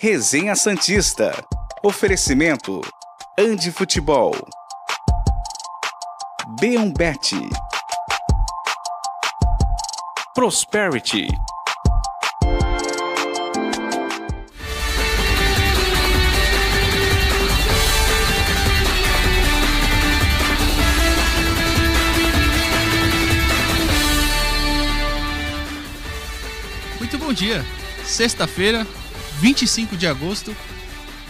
Resenha Santista. Oferecimento. Andi Futebol. B1Bet. Prosperity. Muito bom dia. Sexta-feira, 25 de agosto,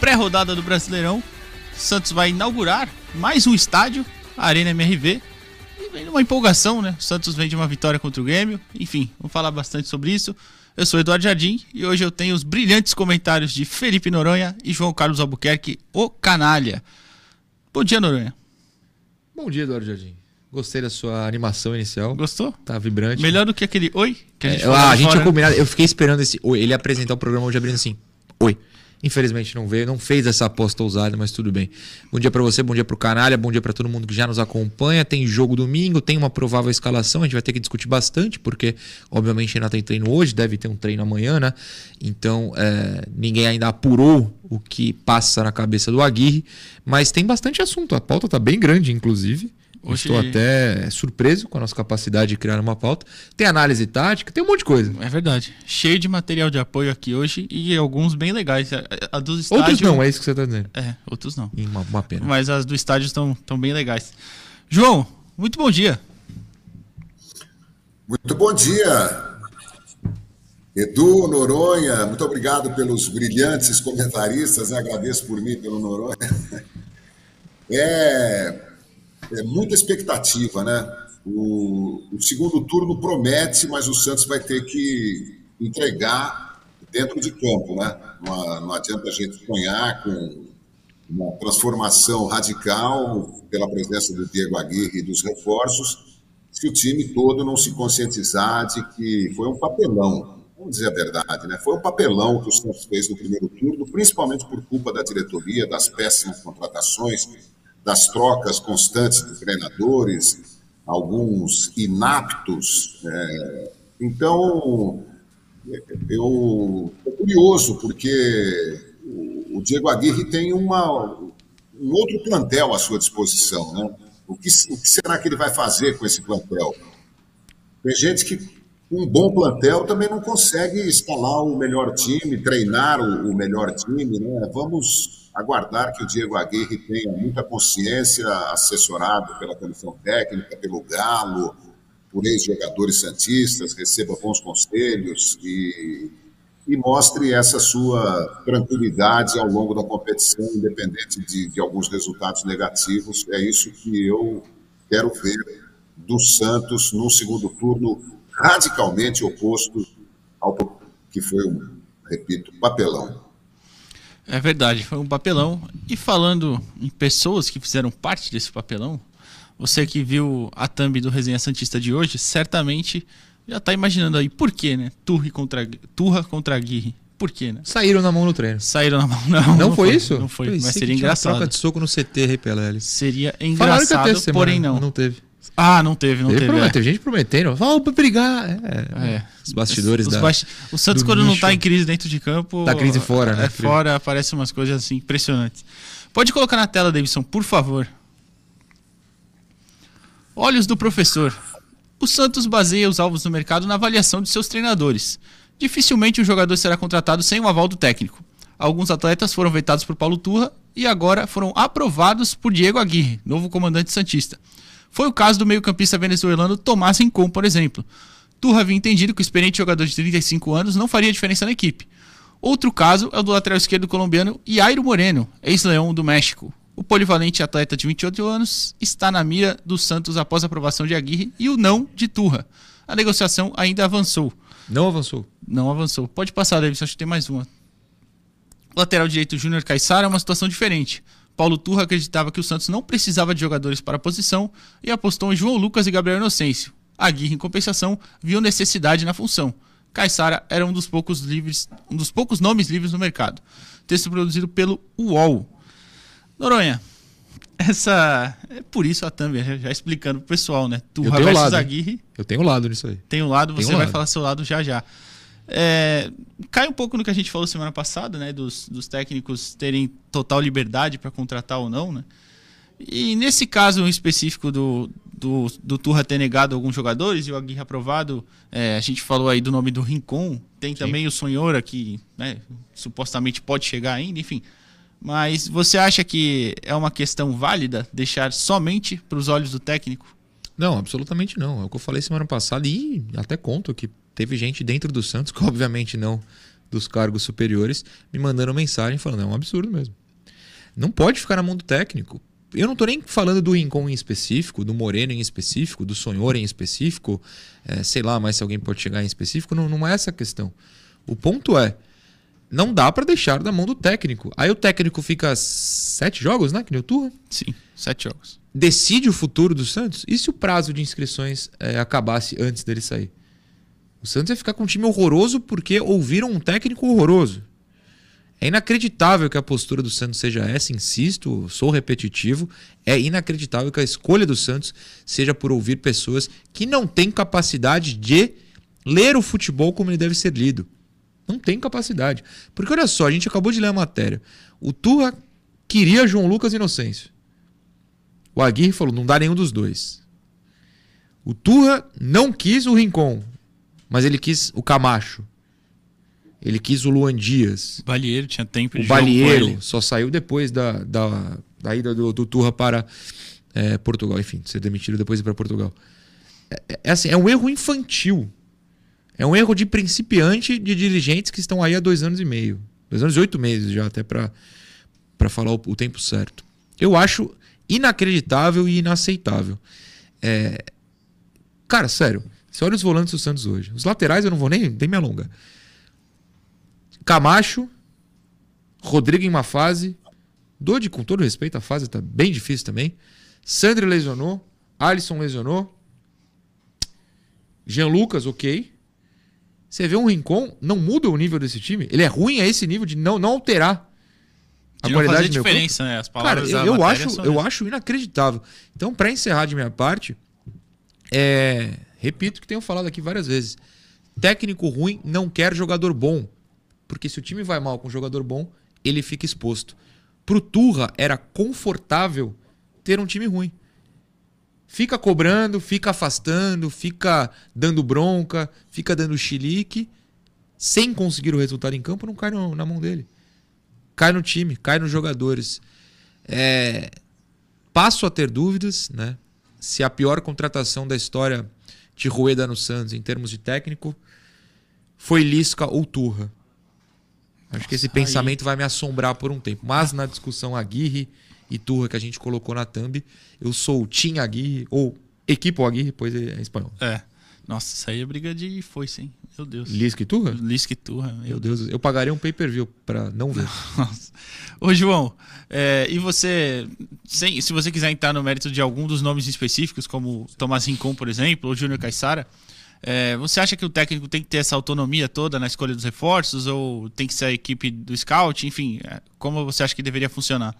pré-rodada do Brasileirão. Santos vai inaugurar mais um estádio, a Arena MRV. E vem numa empolgação, né? O Santos vem de uma vitória contra o Grêmio. Enfim, vamos falar bastante sobre isso. Eu sou Eduardo Jardim e hoje eu tenho os brilhantes comentários de Felipe Noronha e João Carlos Albuquerque, o canalha. Bom dia, Noronha. Bom dia, Eduardo Jardim. Gostei da sua animação inicial. Gostou? Tá vibrante. Melhor do que aquele oi que a gente É, falou ah, a gente tinha combinado. Eu fiquei esperando esse oi. Ele apresentar o programa hoje abrindo assim. Oi. Infelizmente não veio, não fez essa aposta ousada, mas tudo bem. Bom dia pra você, bom dia pro canalha, bom dia pra todo mundo que já nos acompanha. Tem jogo domingo, tem uma provável escalação, a gente vai ter que discutir bastante, porque obviamente ainda tem treino hoje, deve ter um treino amanhã, né? Então é, ninguém ainda apurou o que passa na cabeça do Aguirre, mas tem bastante assunto. A pauta tá bem grande, inclusive. Hoje- Estou até surpreso com a nossa capacidade de criar uma pauta. Tem análise tática, tem um monte de coisa. É verdade. Cheio de material de apoio aqui hoje e alguns bem legais. A, dos estádios. Outros não, é isso que você tá dizendo. É, outros não. Uma, uma pena. Mas as do estádio estão tão bem legais. João, muito bom dia. Muito bom dia, Edu, Noronha. Muito obrigado pelos brilhantes comentaristas. né? Agradeço por mim, pelo Noronha. É, é muita expectativa, né? O, o segundo turno promete, mas o Santos vai ter que entregar dentro de campo, né? Não, não adianta a gente sonhar com uma transformação radical pela presença do Diego Aguirre e dos reforços, se o time todo não se conscientizar de que foi um papelão, vamos dizer a verdade, né? Foi um papelão que o Santos fez no primeiro turno, principalmente por culpa da diretoria, das péssimas contratações, das trocas constantes de treinadores, alguns inaptos. é. Então, eu estou curioso, porque o Diego Aguirre tem uma, um outro plantel à sua disposição. Né? O, que, o que será que ele vai fazer com esse plantel? Tem gente que, um bom plantel, também não consegue escalar o melhor time, treinar o, o melhor time. Né? Vamos aguardar que o Diego Aguirre tenha muita consciência, assessorado pela comissão técnica, pelo Galo, por ex-jogadores santistas, receba bons conselhos e, e mostre essa sua tranquilidade ao longo da competição, independente de, de alguns resultados negativos. É isso que eu quero ver do Santos no segundo turno, radicalmente oposto ao que foi repito, papelão. É verdade, foi um papelão. E falando em pessoas que fizeram parte desse papelão, você que viu a thumb do Resenha Santista de hoje, certamente já tá imaginando aí por quê, né? Turri contra, Turra contra Aguirre. Por quê, né? Saíram na mão no treino. Saíram na mão. Não, Não, foi, isso? Não foi, Pensei mas seria engraçado. troca de soco no CT, Rei Pelé. Seria Falaram que ia engraçado, semana, porém não. mas Não teve. Ah, não teve, não Teve, teve. promet- é. gente prometendo. Vamos brigar. É, É. Os bastidores Os da. O Santos, do quando não tá em crise dentro de campo. Tá crise fora, né? É fora, aparecem umas coisas assim impressionantes. Pode colocar na tela, Davidson, por favor. Olhos do professor. O Santos baseia os alvos do mercado na avaliação de seus treinadores. Dificilmente o jogador será contratado sem o aval do técnico. Alguns atletas foram vetados por Paulo Turra e agora foram aprovados por Diego Aguirre, novo comandante santista. Foi o caso do meio-campista venezuelano Tomás Rincon, por exemplo. Turra havia entendido que o experiente jogador de 35 anos não faria diferença na equipe. Outro caso é o do lateral esquerdo colombiano Yairo Moreno, ex-leão do México. O polivalente atleta de 28 anos está na mira do Santos após a aprovação de Aguirre e o não de Turra. A negociação ainda avançou. Não avançou. Não avançou. Pode passar, Davis, acho que tem mais uma. Lateral direito Júnior Caixara é uma situação diferente. Paulo Turra acreditava que o Santos não precisava de jogadores para a posição e apostou em João Lucas e Gabriel Inocêncio. Aguirre, em compensação, viu necessidade na função. Caissara era um dos poucos livres, um dos poucos nomes livres no mercado. Texto produzido pelo UOL. Noronha, essa é por isso a thumb, já, já explicando pro pessoal, né? Eu Turra versus lado? Aguirre. Eu tenho um lado nisso aí. Tem um lado, você um vai lado. falar seu lado já já. É, cai um pouco no que a gente falou semana passada, né? Dos, dos técnicos terem total liberdade para contratar ou não, né? E nesse caso específico do, do, do Turra ter negado alguns jogadores e o Aguirre aprovado, é, a gente falou aí do nome do Rincon, tem Sim. também o Sonhora que né, supostamente pode chegar ainda, enfim. Mas você acha que é uma questão válida deixar somente para os olhos do técnico? Não, absolutamente não. É o que eu falei semana passada e até conto que teve gente dentro do Santos, que obviamente não dos cargos superiores, me mandando mensagem falando: é um absurdo mesmo. Não pode ficar na mão do técnico eu não estou nem falando do Rincon em específico, do Moreno em específico, do Sonhor em específico, é, sei lá, mas se alguém pode chegar em específico, não, não é essa a questão. O ponto é, não dá para deixar da mão do técnico. Aí o técnico fica sete jogos, né? Que nem o Turra? Sim, sete jogos. Decide o futuro do Santos? E se o prazo de inscrições é, acabasse antes dele sair? O Santos ia ficar com um time horroroso porque ouviram um técnico horroroso. É inacreditável que a postura do Santos seja essa, insisto, sou repetitivo. É inacreditável que a escolha do Santos seja por ouvir pessoas que não têm capacidade de ler o futebol como ele deve ser lido. Não tem capacidade. Porque olha só, a gente acabou de ler a matéria. O Turra queria João Lucas Inocêncio. O Aguirre falou: não dá nenhum dos dois. O Turra não quis o Rincon, mas ele quis o Camacho. Ele quis o Luan Dias. O Balieiro tinha tempo de O Balieiro só saiu depois da, da, da ida do, do Turra para é, Portugal. Enfim, ser demitido depois de ir para Portugal. É, é, é, assim, é um erro infantil. É um erro de principiante de dirigentes que estão aí há dois anos e meio. Dois anos e oito meses já, até para falar o, o, tempo certo. Eu acho inacreditável e inaceitável. É... Cara, sério. Você olha os volantes do Santos hoje. Os laterais eu não vou nem, nem me alongar. Camacho, Rodrigo em uma fase. Dodi, com todo respeito, a fase tá bem difícil também. Sandro lesionou. Alisson lesionou. Jean Lucas, ok. Você vê um Rincon, não muda o nível desse time. Ele é ruim a esse nível de não, não alterar a de qualidade meu diferença, campo. né? As palavras Cara, eu, eu acho, eu acho inacreditável. Então, para encerrar de minha parte, é... repito que tenho falado aqui várias vezes. Técnico ruim não quer jogador bom. Porque se o time vai mal com um jogador bom, ele fica exposto. Pro Turra era confortável ter um time ruim. Fica cobrando, fica afastando, fica dando bronca, fica dando chilique, sem conseguir o resultado em campo, não cai na mão dele. Cai no time, cai nos jogadores. É, passo a ter dúvidas, né? Se a pior contratação da história de Rueda no Santos, em termos de técnico, foi Lisca ou Turra. Acho que esse Aí... pensamento vai me assombrar por um tempo. Mas na discussão Aguirre e Turra que a gente colocou na thumb, eu sou o Tim Aguirre, ou Equipo Aguirre, pois é espanhol. É. Nossa, isso aí é briga de foice, hein? Meu Deus. Lisca e Turra? Lisca e Turra. Meu, meu Deus. Deus. Eu pagaria um pay-per-view para não ver. Nossa. Ô, João, é, e você, sem, se você quiser entrar no mérito de algum dos nomes específicos, como Tomás Rincon, por exemplo, ou Júnior Caixara, é, você acha que o técnico tem que ter essa autonomia toda na escolha dos reforços ou tem que ser a equipe do scout? Enfim, é, como você acha que deveria funcionar?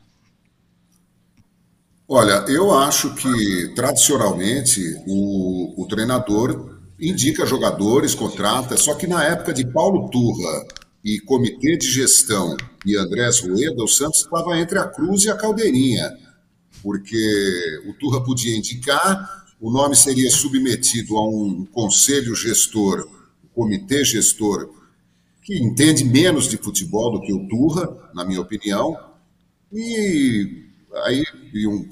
Olha, eu acho que tradicionalmente o, o treinador indica jogadores, contrata, só que na época de Paulo Turra e comitê de gestão e Andrés Rueda, o Santos estava entre a Cruz e a Caldeirinha, porque o Turra podia indicar o nome seria submetido a um conselho gestor, um comitê gestor, que entende menos de futebol do que o Turra, na minha opinião, e aí iam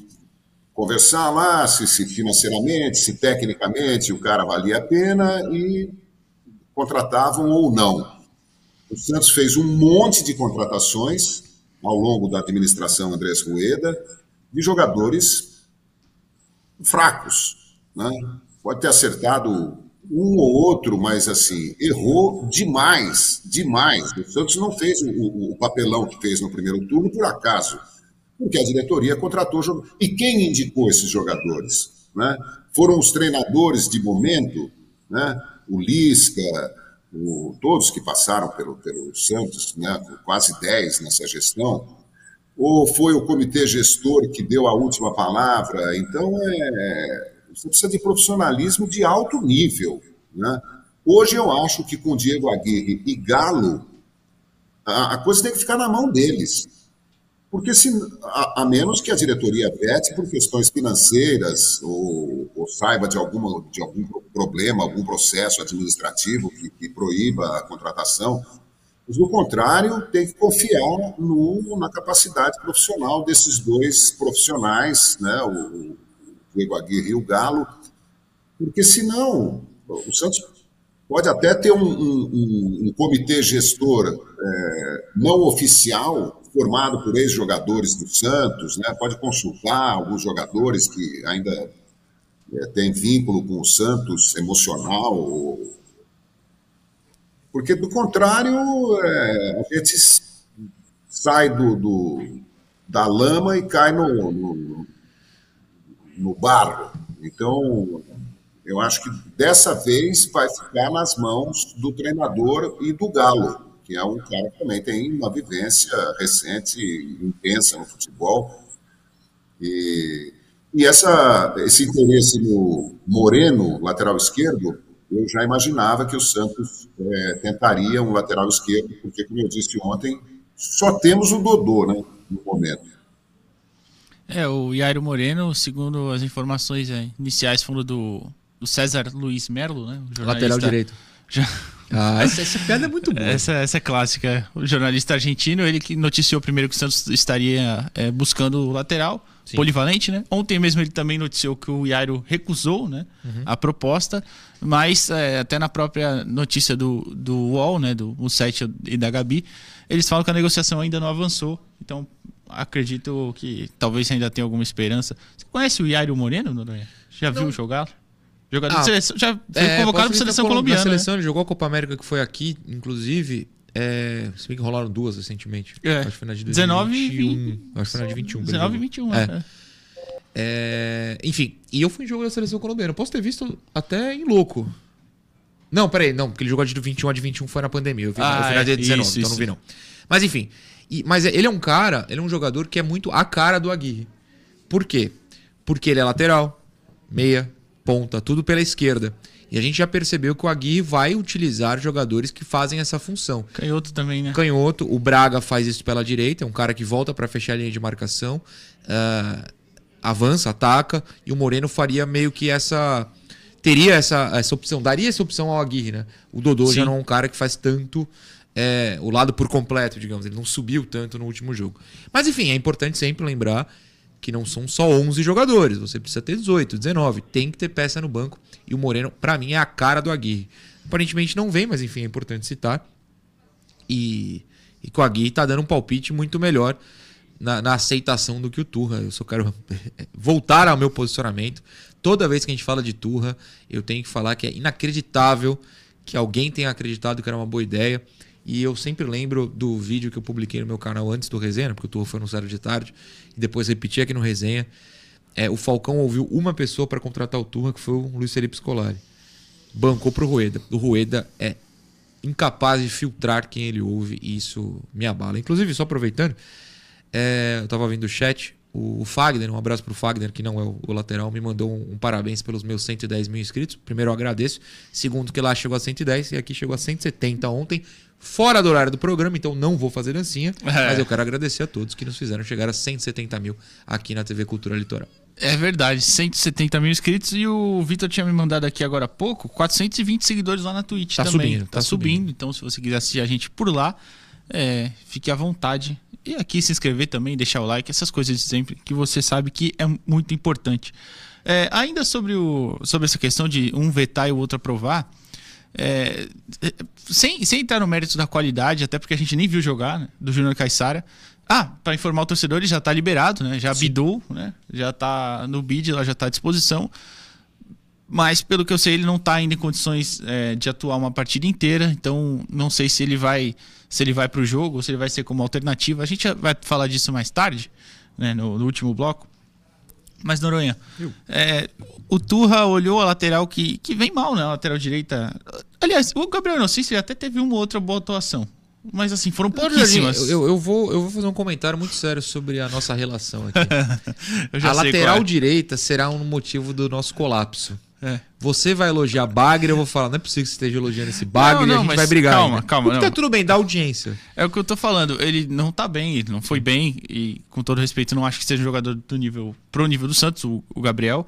conversar lá se, se financeiramente, se tecnicamente o cara valia a pena e contratavam ou não. O Santos fez um monte de contratações ao longo da administração Andrés Rueda de jogadores fracos. Né? Pode ter acertado um ou outro, mas assim, errou demais, demais. O Santos não fez o, o, o papelão que fez no primeiro turno por acaso, porque a diretoria contratou jogadores. E quem indicou esses jogadores? Né? Foram os treinadores de momento, né? o Lisca, o, todos que passaram pelo, pelo Santos, né? quase 10 nessa gestão, ou foi o comitê gestor que deu a última palavra? Então, é, você precisa de profissionalismo de alto nível. Né? Hoje eu acho que com Diego Aguirre e Galo, a, a coisa tem que ficar na mão deles. Porque se, a, a menos que a diretoria vete por questões financeiras ou, ou, saiba de, alguma, de algum problema, algum processo administrativo que, que proíba a contratação, mas, do contrário, tem que confiar no, na capacidade profissional desses dois profissionais, né, o, o Diego Aguirre e o Galo, porque senão o Santos pode até ter um, um, um comitê gestor é, não oficial, formado por ex-jogadores do Santos, né? pode consultar alguns jogadores que ainda é, têm vínculo com o Santos emocional. Porque, do contrário, é, a gente sai do, do, da lama e cai no, no, no barro. Então, eu acho que dessa vez vai ficar nas mãos do treinador e do Galo, que é um cara que também tem uma vivência recente, intensa no futebol. E, e essa, esse interesse no Moreno, lateral esquerdo, eu já imaginava que o Santos é, tentaria um lateral esquerdo, porque, como eu disse ontem, só temos o Dodô né, no momento. É, o Jairo Moreno, segundo as informações é, iniciais, foram do do César Luiz Merlo, né? Lateral direito. Já... Ah, essa, essa piada é muito boa. Essa, essa é clássica. O jornalista argentino, ele que noticiou primeiro que o Santos estaria é, buscando o lateral, Sim. polivalente, né? Ontem mesmo ele também noticiou que o Iairo recusou né, uhum. a proposta, mas é, até na própria notícia do, do UOL, né, do site e da Gabi, eles falam que a negociação ainda não avançou. Então, acredito que talvez ainda tenha alguma esperança. Você conhece o Iairo Moreno, Noronha? Já não. viu jogar? Jogador ah, de seleção, já foi é, convocado para seleção colombiana. seleção, né? ele jogou a Copa América que foi aqui, inclusive. É, se bem que rolaram duas recentemente. É. Acho que foi na de 19 e 20. Acho que foi na de 21. 19 e 21, é. é. É, enfim, e eu fui em jogo da seleção colombiana. Posso ter visto até em louco. Não, peraí, não, porque ele jogou de 21 a de 21 foi na pandemia. Eu vi, ah, eu fui na de 19, isso, então isso. não vi não. Mas enfim, e, mas ele é um cara, ele é um jogador que é muito a cara do Aguirre. Por quê? Porque ele é lateral, meia, ponta, tudo pela esquerda. E a gente já percebeu que o Aguirre vai utilizar jogadores que fazem essa função. Canhoto também, né? Canhoto, o Braga faz isso pela direita, é um cara que volta para fechar a linha de marcação, uh, avança, ataca, e o Moreno faria meio que essa. Teria essa, essa opção, daria essa opção ao Aguirre, né? O Dodô Sim. já não é um cara que faz tanto é, o lado por completo, digamos. Ele não subiu tanto no último jogo. Mas enfim, é importante sempre lembrar que não são só 11 jogadores, você precisa ter 18, 19, tem que ter peça no banco. E o Moreno, para mim, é a cara do Aguirre. Aparentemente não vem, mas enfim, é importante citar. E, e com o Aguirre tá dando um palpite muito melhor na, na, aceitação do que o Turra. Eu só quero voltar ao meu posicionamento. Toda vez que a gente fala de Turra, eu tenho que falar que é inacreditável que alguém tenha acreditado que era uma boa ideia. E eu sempre lembro do vídeo que eu publiquei no meu canal antes do resenha, porque o Turra foi anunciado de tarde, e depois repeti aqui no resenha. É, o Falcão ouviu uma pessoa para contratar o Turra, que foi o Luiz Felipe Scolari. Bancou pro Rueda. O Rueda é incapaz de filtrar quem ele ouve, e isso me abala. Inclusive, só aproveitando, é, eu estava vendo o chat, o, Fagner, um abraço para o Fagner, que não é o, o lateral, me mandou um, um, parabéns pelos meus 110 mil inscritos. Primeiro, eu agradeço. Segundo, que lá chegou a 110 e aqui chegou a 170 ontem, fora do horário do programa, então não vou fazer dancinha. É. Mas eu quero agradecer a todos que nos fizeram chegar a 170 mil aqui na TV Cultura Litoral. É verdade, 170 mil inscritos e o Vitor tinha me mandado aqui agora há pouco 420 seguidores lá na Twitch tá também. Subindo, tá, tá subindo, subindo, então se você quiser assistir a gente por lá, é, fique à vontade. E aqui se inscrever também, deixar o like, essas coisas de sempre que você sabe que é muito importante. É, ainda sobre, o, sobre essa questão de um vetar e o outro aprovar, é, sem, sem entrar no mérito da qualidade, até porque a gente nem viu jogar, né, do Júnior Caixara. Ah, para informar o torcedor, ele já está liberado, né? Já bidou, né? Já está no bid, lá já está à disposição. Mas, pelo que eu sei, ele não está ainda em condições é, de atuar uma partida inteira. Então, não sei se ele vai se ele vai para o jogo ou se ele vai ser como alternativa. A gente vai falar disso mais tarde, né, no, no último bloco. Mas, Noronha, é, o Turra olhou a lateral que, que vem mal, né? A lateral direita. Aliás, o Gabriel Nossista até teve uma outra boa atuação. Mas assim, foram pouquíssimas. Eu, eu, vou, eu vou fazer um comentário muito sério sobre a nossa relação aqui. a lateral é. direita será um motivo do nosso colapso. É. Você vai elogiar Bagre, eu vou falar, não é possível que você esteja elogiando esse Bagre, Não, não, a gente vai brigar. calma, ainda. calma, não. Tá tudo bem, dá audiência. É o que eu tô falando. Ele não tá bem, ele não foi bem. E, com todo respeito, não acho que seja um jogador do nível. pro nível do Santos, o, o Gabriel.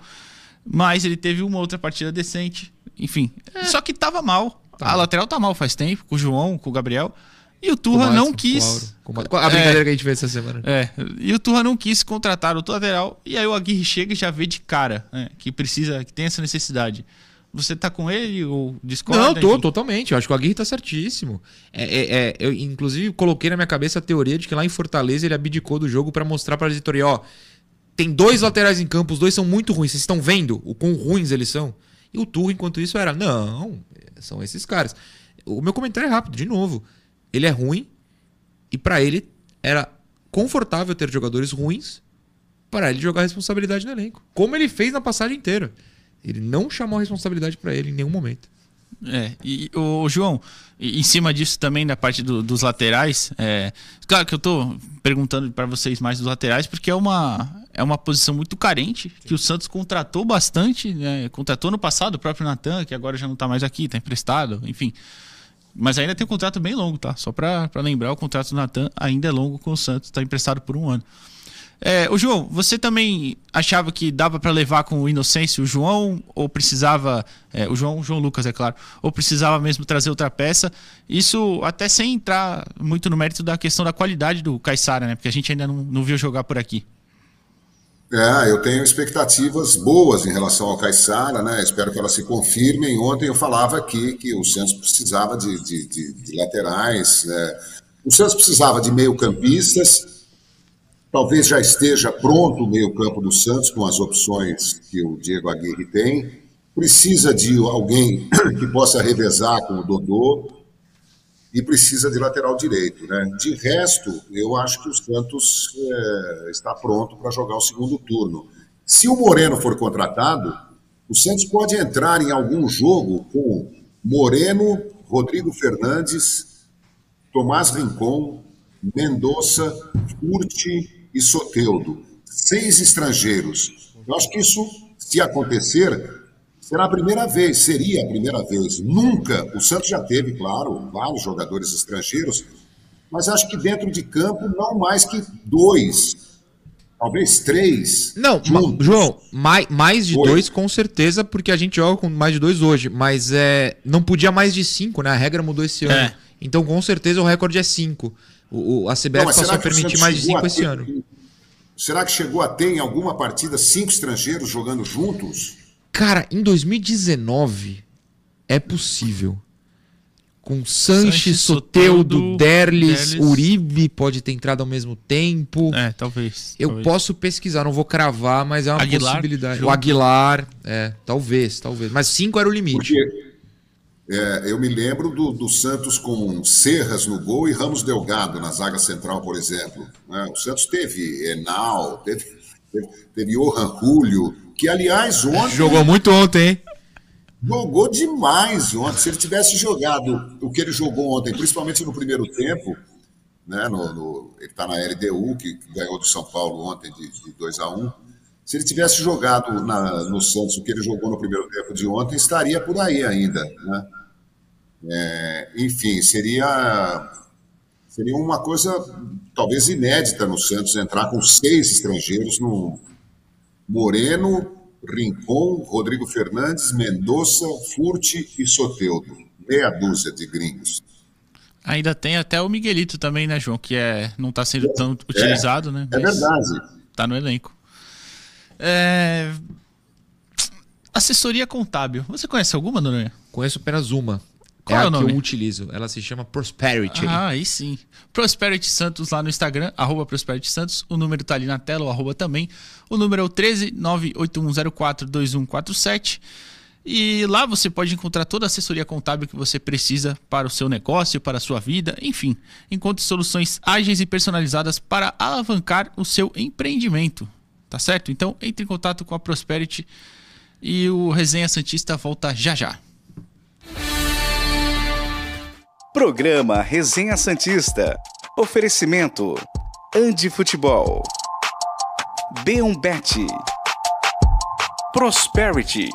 Mas ele teve uma outra partida decente. Enfim. É. Só que tava mal. Tá a lateral tá mal faz tempo, com o João, com o Gabriel. E o Turra não quis. A brincadeira que a gente fez essa semana. É, e o Turra não quis contratar o lateral. E aí o Aguirre chega e já vê de cara né, que precisa, que tem essa necessidade. Você tá com ele ou discorda? Não, tô, Enfim. totalmente. Eu acho que o Aguirre tá certíssimo. É, é- é, eu, inclusive, coloquei na minha cabeça a teoria de que lá em Fortaleza ele abdicou do jogo pra mostrar pra diretoria, ó. Tem dois laterais em campo, os dois são muito ruins. Vocês estão vendo o quão ruins eles são? E o Turro, enquanto isso, era, não, são esses caras. O meu comentário é rápido, de novo. Ele é ruim e pra ele era confortável ter jogadores ruins para ele jogar responsabilidade no elenco. Como ele fez na passagem inteira. Ele não chamou a responsabilidade pra ele em nenhum momento. É, e o João, em cima disso também da parte do- dos laterais, é, claro que eu tô perguntando para vocês mais dos laterais porque é uma é uma posição muito carente que o Santos contratou bastante, né, contratou no passado o próprio Natan, que agora já não tá mais aqui, tá emprestado, enfim. Mas ainda tem um contrato bem longo, tá? Só para lembrar, o contrato do Natan ainda é longo com o Santos, tá emprestado por um ano. É, o João, você também achava que dava para levar com o Inocêncio o João ou precisava é, o João, o João Lucas é claro, ou precisava mesmo trazer outra peça? Isso até sem entrar muito no mérito da questão da qualidade do Caissara, né? Porque a gente ainda não, não viu jogar por aqui. É, eu tenho expectativas boas em relação ao Caixara, né? Espero que elas se confirmem. Ontem eu falava aqui que o Santos precisava de, de- de- de laterais. né? O Santos precisava de meio-campistas. Talvez já esteja pronto o meio-campo do Santos com as opções que o Diego Aguirre tem. Precisa de alguém que possa revezar com o Dodô e precisa de lateral direito. Né? De resto, eu acho que o Santos é, está pronto para jogar o segundo turno. Se o Moreno for contratado, o Santos pode entrar em algum jogo com Moreno, Rodrigo Fernandes, Tomás Rincon, Mendonça, Curti e Soteudo. Seis estrangeiros. Eu acho que isso, se acontecer, será a primeira vez, seria a primeira vez. Nunca, o Santos já teve, claro, vários jogadores estrangeiros, mas acho que dentro de campo não mais que dois, talvez três. Não, ma-. João, mais, mais de Oi. dois com certeza, porque a gente joga com mais de dois hoje, mas é, não podia mais de cinco, né? A regra mudou esse ano. É. Então, com certeza, o recorde é cinco. O, o- a CBF Não, passou a permitir mais de cinco esse ter- ano. Será que chegou a ter em alguma partida cinco estrangeiros jogando juntos? Cara, em 2019 é possível. Com Sanches, Sanches, Soteudo, Soteldo, Derlis, Derlis. Uribe pode ter entrado ao mesmo tempo. É, talvez. Eu talvez. posso pesquisar, não vou cravar, mas é uma Aguilar, possibilidade. O. Aguilar, é, talvez, talvez. Mas cinco era o limite. Porque é, eu me lembro do, do Santos com Serras no gol e Ramos Delgado na zaga central, por exemplo. né? O Santos teve Enal, teve, teve, teve Johan Julio, que aliás ontem Jogou muito ontem, hein? jogou demais ontem. Se ele tivesse jogado o que ele jogou ontem, principalmente no primeiro tempo, né, no, no- ele está na LDU, que ganhou do São Paulo ontem de, de 2 a 1 Se ele tivesse jogado na- no Santos o que ele jogou no primeiro tempo de ontem, estaria por aí ainda. Né? É, enfim, seria, seria uma coisa talvez inédita no Santos entrar com seis estrangeiros no Moreno, Rincon, Rodrigo Fernandes, Mendonça, Furti e Soteudo. Meia dúzia de gringos. Ainda tem até o Miguelito também, né, João? Que é, não tá sendo tão utilizado, né? É verdade. Tá no elenco. É... Assessoria contábil. Você conhece alguma, Noronha? Conheço apenas uma. Qual é é o que nome? eu utilizo. Ela se chama Prosperity. Ah, aí sim. Prosperity Santos lá no Instagram, arroba Prosperity Santos. O número tá ali na tela, o arroba também. O número é o 13 98104 2147. E lá você pode encontrar toda a assessoria contábil que você precisa para o seu negócio, para a sua vida, enfim. Encontre soluções ágeis e personalizadas para alavancar o seu empreendimento. Tá certo? Então entre em contato com a Prosperity e o Resenha Santista volta já já. Programa Resenha Santista. Oferecimento: Andi Futebol. Beombet. Prosperity.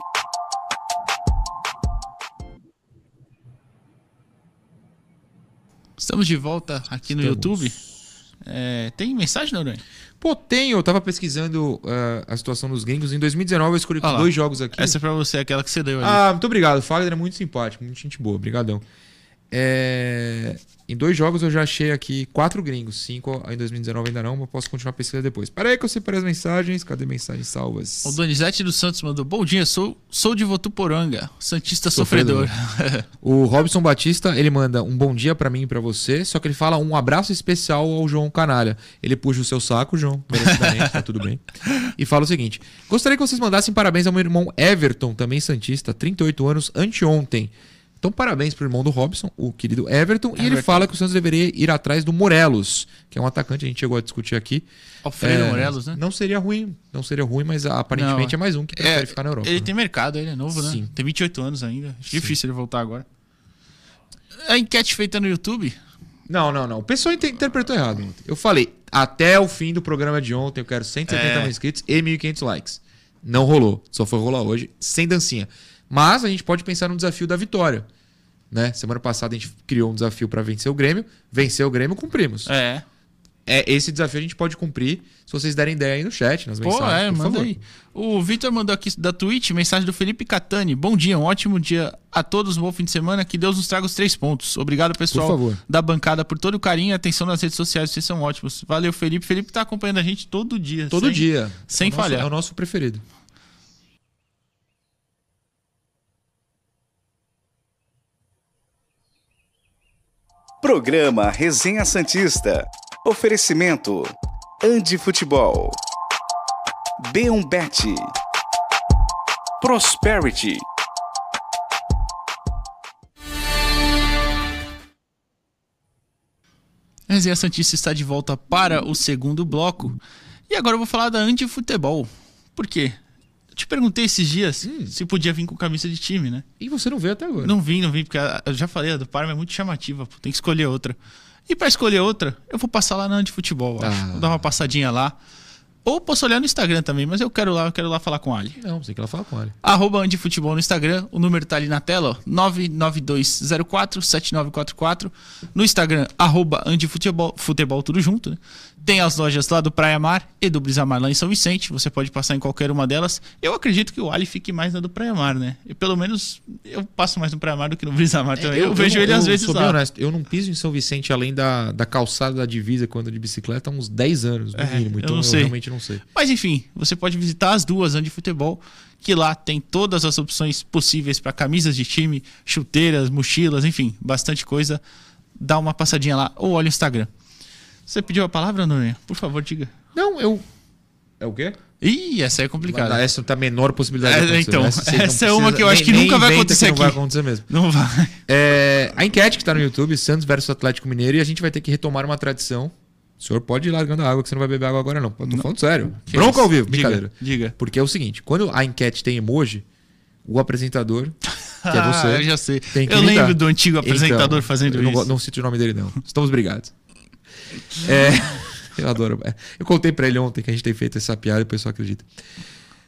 Estamos de volta aqui no YouTube. É, tem mensagem, Noronha? Pô, tem. Eu tava pesquisando uh, a situação dos gringos. Em 2019 eu escolhi ah dois jogos aqui. Essa é pra você, aquela que você deu ali. Ah, muito obrigado. O Fagner é muito simpático, muito gente boa. Obrigadão. É, Em dois jogos eu já achei aqui quatro gringos. Cinco em 2019 ainda não, mas posso continuar a pesquisa depois. Pera aí que eu separei as mensagens. Cadê mensagens salvas? O Donizete dos Santos mandou: Bom dia, sou, sou de Votuporanga, Santista Sofredor. sofredor. O Robson Batista, ele manda um bom dia pra mim e pra você, só que ele fala um abraço especial ao João Canalha. Ele puxa o seu saco, João, merecidamente, tá tudo bem. E fala o seguinte: Gostaria que vocês mandassem parabéns ao meu irmão Everton, também Santista, 38 anos, anteontem. Então, parabéns pro irmão do Robson, o querido Everton. E ele Everton. fala que o Santos deveria ir atrás do Morelos, que é um atacante, a gente chegou a discutir aqui. Alfredo É, Morelos, né? Não seria ruim, não seria ruim, mas aparentemente Não, é mais um que prefere ficar na Europa. Ele né? tem mercado, ele é novo, né? Sim. Tem 28 anos ainda. Acho difícil ele voltar agora. A enquete feita no YouTube. Não, não, não. O pessoal inte- interpretou errado. Eu falei, até o fim do programa de ontem eu quero 170 É. mil inscritos e 1.500 likes. Não rolou. Só foi rolar hoje, sem dancinha. Mas a gente pode pensar no desafio da vitória. Né? Semana passada a gente criou um desafio para vencer o Grêmio. Venceu o Grêmio, cumprimos. É. É. esse desafio a gente pode cumprir se vocês derem ideia aí no chat, nas Pô, mensagens. é, por manda favor. aí. O Vitor mandou aqui da Twitch, mensagem do Felipe Catani. Bom dia, um ótimo dia a todos, um bom fim de semana. Que Deus nos traga os três pontos. Obrigado, pessoal Por favor. da bancada, por todo o carinho e atenção nas redes sociais. Vocês são ótimos. Valeu, Felipe. Felipe tá acompanhando a gente todo dia. Todo sem- dia. sem É nosso- falhar. É o nosso preferido. Programa Resenha Santista. Oferecimento. Andi Futebol. B1 Bet. Prosperity. Resenha Santista está de volta para o segundo bloco. E agora eu vou falar da antifutebol. Por quê? Eu te perguntei esses dias Hum. se podia vir com camisa de time, né? E você não veio até agora. Não vim, não vim, porque eu já falei, a do Parma é muito chamativa, pô, tem que escolher outra. E pra escolher outra, eu vou passar lá na Antifutebol, eu acho. Ah. Vou dar uma passadinha lá. Ou posso olhar no Instagram também, mas eu quero lá, eu quero lá falar com o Ali. Não, sei que ela fala com ele. Arroba Andifutebol no Instagram, o número tá ali na tela, ó, 992047944. No Instagram, arroba Andifutebol, futebol tudo junto, né? Tem as lojas lá do Praia Mar e do Brisamar lá em São Vicente, você pode passar em qualquer uma delas. Eu acredito que o Ali fique mais na do Praia Mar, né? E pelo menos eu passo mais no Praia Mar do que no Brisamar também. Eu, vejo ele É, eu às vezes sou lá. honesto, eu não piso em São Vicente além da, da calçada da divisa quando de bicicleta há uns 10 anos, no É, mínimo. eu Então não eu, sei. realmente não sei. Mas enfim, você pode visitar as duas Andi Futebol, que lá tem todas as opções possíveis para camisas de time, chuteiras, mochilas, enfim, bastante coisa. Dá uma passadinha lá ou olha o Instagram. Você pediu a palavra, Noronha? Por favor, diga. Não, eu. É o quê? Ih, essa é complicada. Essa não tá a menor possibilidade É, de então, vocês não essa é uma que eu acho nem- que nem nunca vai acontecer que Não vai aqui. acontecer mesmo. Não vai. É, a enquete que tá no YouTube, Santos versus Atlético Mineiro, e a gente vai ter que retomar uma tradição. O senhor pode ir largando a água, que você não vai beber água agora, não. Eu tô falando sério. Que Bronca isso? ao vivo, Diga, brincadeira. diga. Porque é o seguinte: quando a enquete tem emoji, o apresentador, que é Ah, você. eu já sei. Eu lembro do antigo apresentador Então, fazendo não, isso. não cito o nome dele, não. Estamos brigados. É, eu adoro. É, Eu contei pra ele ontem que a gente tem feito essa piada e o pessoal acredita.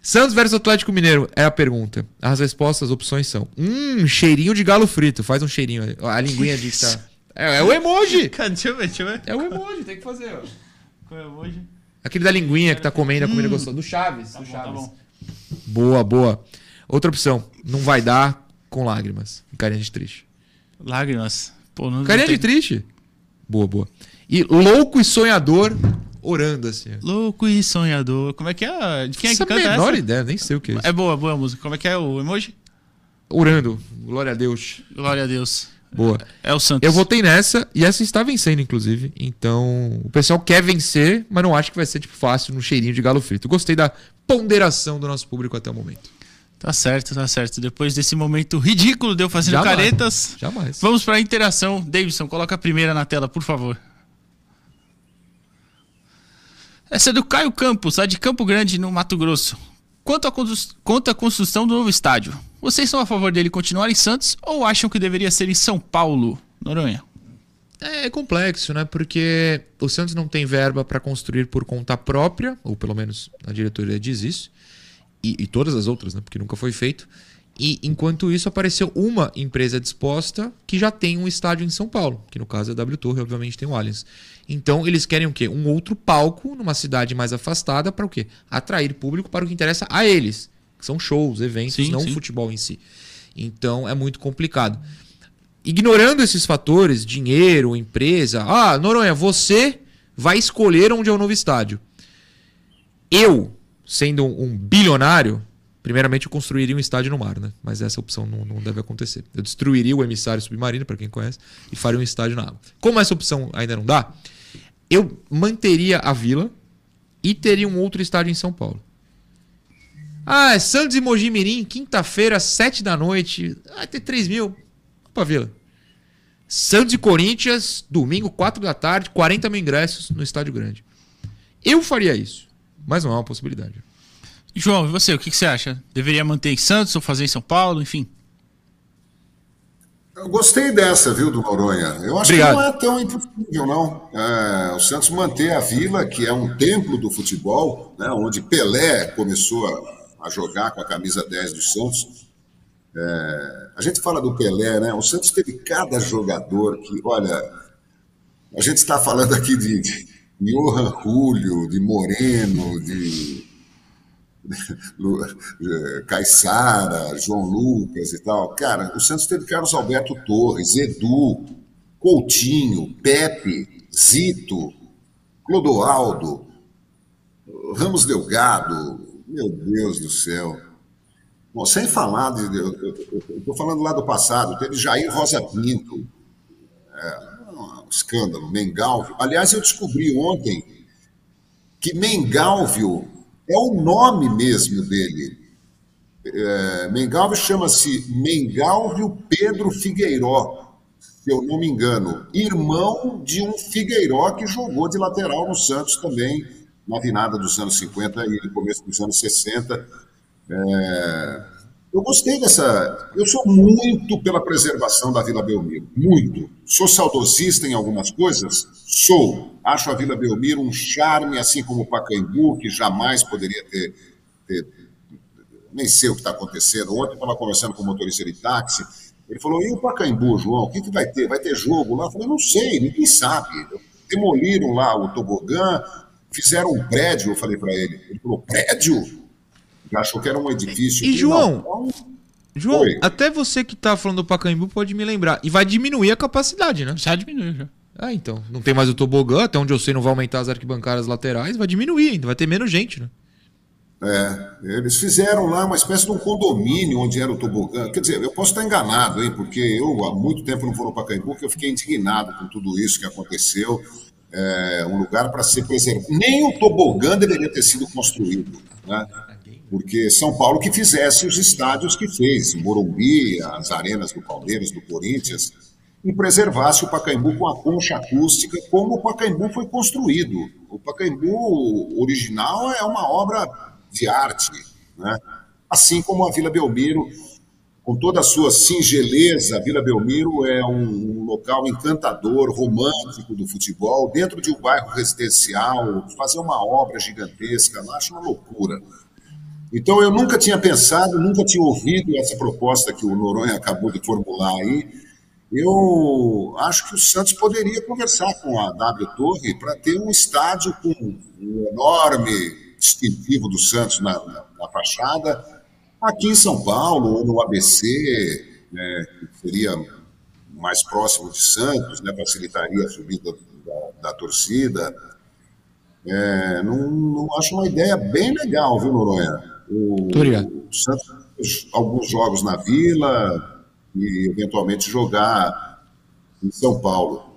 Santos versus Atlético Mineiro é a pergunta. As respostas, as opções são: Hum, cheirinho de galo frito. Faz um cheirinho. Ó, A linguinha de que tá. É, é o emoji! Deixa eu ver, deixa eu ver. É o emoji, tem que fazer, ó. Qual é hoje? Aquele da linguinha que tá comendo a comida gostosa. Do Chaves. Tá do bom, tá Chaves. bom. Boa, boa. Outra opção: não vai dar com lágrimas. Carinha de triste. Lágrimas. Pô, não, não Carinha tem- de triste. Boa, boa. E louco e sonhador orando assim. Louco e sonhador. Como é que é? De quem é que Essa canta menor essa? ideia, nem sei o que é isso. É boa, boa a música. Como é que é o emoji? Orando. Glória a Deus. Glória a Deus. Boa. É o Santos. Eu votei nessa e essa está vencendo, inclusive. Então, o pessoal quer vencer, mas não acho que vai ser tipo fácil no cheirinho de galo frito. Gostei da ponderação do nosso público até o momento. Tá certo, tá certo. Depois desse momento ridículo de eu fazendo Jamais. caretas, Jamais. vamos pra interação. Davidson, coloca a primeira na tela, por favor. Essa é do Caio Campos, lá de Campo Grande, no Mato Grosso. Quanto à, condus- quanto à construção do novo estádio, vocês são a favor dele continuar em Santos ou acham que deveria ser em São Paulo? Noronha. É complexo, né? Porque o Santos não tem verba para construir por conta própria, ou pelo menos a diretoria diz isso, e, e todas as outras, né? Porque nunca foi feito. E enquanto isso apareceu uma empresa disposta que já tem um estádio em São Paulo, que no caso é a W Torre, obviamente tem o Allianz. Então eles querem o quê? Um outro palco numa cidade mais afastada para o quê? Atrair público para o que interessa a eles, são shows, eventos, Sim, não sim. o futebol em si. Então é muito complicado. Ignorando esses fatores, dinheiro, empresa, ah, Noronha, você vai escolher onde é o novo estádio. Eu, sendo um, um bilionário, primeiramente eu construiria um estádio no mar, né? Mas essa opção não, não deve acontecer. Eu destruiria o emissário submarino, para quem conhece, e faria um estádio na água. Como essa opção ainda não dá, eu manteria a vila e teria um outro estádio em São Paulo. Ah, é Santos e Mogi Mirim, quinta-feira, sete da noite. Vai ter 3 mil. Pra vila. Santos e Corinthians, domingo, 4 da tarde, 40 mil ingressos no estádio grande. Eu faria isso, mas não é uma possibilidade. João, e você, o que, que você acha? Deveria manter em Santos ou fazer em São Paulo? Enfim. Eu gostei dessa, viu, do Noronha. Eu acho Obrigado. que não é tão impossível, não. É, o Santos manter a Vila, que é um templo do futebol, né, onde Pelé começou a, a jogar com a camisa 10 do Santos. É, a gente fala do Pelé, né? O Santos teve cada jogador que, olha, a gente está falando aqui de, de Johan Julio, de Moreno, de eh, Caissara, João Lucas e tal. Cara, o Santos teve Carlos Alberto Torres, Edu, Coutinho, Pepe, Zito, Clodoaldo, Ramos Delgado. Meu Deus do céu. Bom, sem falar, de, eu estou falando lá do passado, teve Jair Rosa Pinto, é, um escândalo, Mengalvio. Aliás, eu descobri ontem que Mengalvio é o nome mesmo dele. É, Mengalvio chama-se Mengalvio Pedro Figueiró, se eu não me engano, irmão de um Figueiró que jogou de lateral no Santos também, na virada dos anos 50 e no começo dos anos 60. É, eu gostei dessa. Eu sou muito pela preservação da Vila Belmiro, muito. Sou saudosista em algumas coisas? Sou. Acho a Vila Belmiro um charme, assim como o Pacaembu, que jamais poderia ter. ter- nem sei o que está acontecendo. Ontem eu estava conversando com o motorista de táxi. Ele falou: e o Pacaembu, João? O que, que vai ter? Vai ter jogo lá? Eu falei: não sei, ninguém sabe. Demoliram lá o tobogã, fizeram um prédio. Eu falei para ele. Ele falou: prédio? Já achou que era um edifício. E, João? "Não, não." João, Oi. até você que tá falando do Pacaembu pode me lembrar. E vai diminuir a capacidade, né? Já diminuiu, já. Ah, então. Não tem mais o tobogã, até onde eu sei não vai aumentar as arquibancadas laterais, vai diminuir ainda, vai ter menos gente, né? É, eles fizeram lá uma espécie de um condomínio onde era o tobogã. Quer dizer, eu posso estar enganado, hein, porque eu há muito tempo não vou no Pacaembu, porque eu fiquei indignado com tudo isso que aconteceu. É, um lugar para ser preservado. Nem o tobogã deveria ter sido construído, né? Porque São Paulo que fizesse os estádios que fez, o Morumbi, as arenas do Palmeiras, do Corinthians, e preservasse o Pacaembu com a concha acústica, como o Pacaembu foi construído. O Pacaembu original é uma obra de arte, né? assim como a Vila Belmiro, com toda a sua singeleza, a Vila Belmiro é um, um local encantador, romântico do futebol, dentro de um bairro residencial, fazer uma obra gigantesca, eu acho uma loucura. Então eu nunca tinha pensado, nunca tinha ouvido essa proposta que o Noronha acabou de formular aí. Eu acho que o Santos poderia conversar com a W Torre para ter um estádio com um enorme distintivo do Santos na, na, na fachada, aqui em São Paulo ou no ABC, né, que seria mais próximo de Santos, né, facilitaria a subida da, da torcida. É, não, não acho uma ideia bem legal, viu, Noronha? O, o Santos alguns jogos na Vila e eventualmente jogar em São Paulo.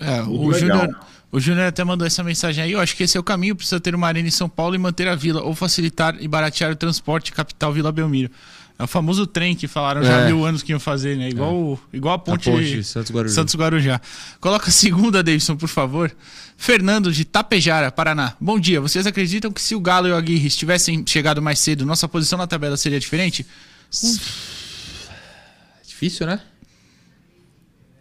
É, o. Júnior, o Júnior até mandou essa mensagem aí. Eu acho que esse é o caminho. Precisa ter uma arena em São Paulo e manter a vila, ou facilitar e baratear o transporte capital Vila Belmiro. É o famoso trem que falaram já há É. mil anos que iam fazer, né? Igual, o- igual a ponte, ponte Santos-Guarujá. Santos Guarujá. Coloca a segunda, Davidson, por favor. Fernando de Tapejara, Paraná. Bom dia. Vocês acreditam que se o Galo e o Aguirre tivessem chegado mais cedo, nossa posição na tabela seria diferente? Difícil, né?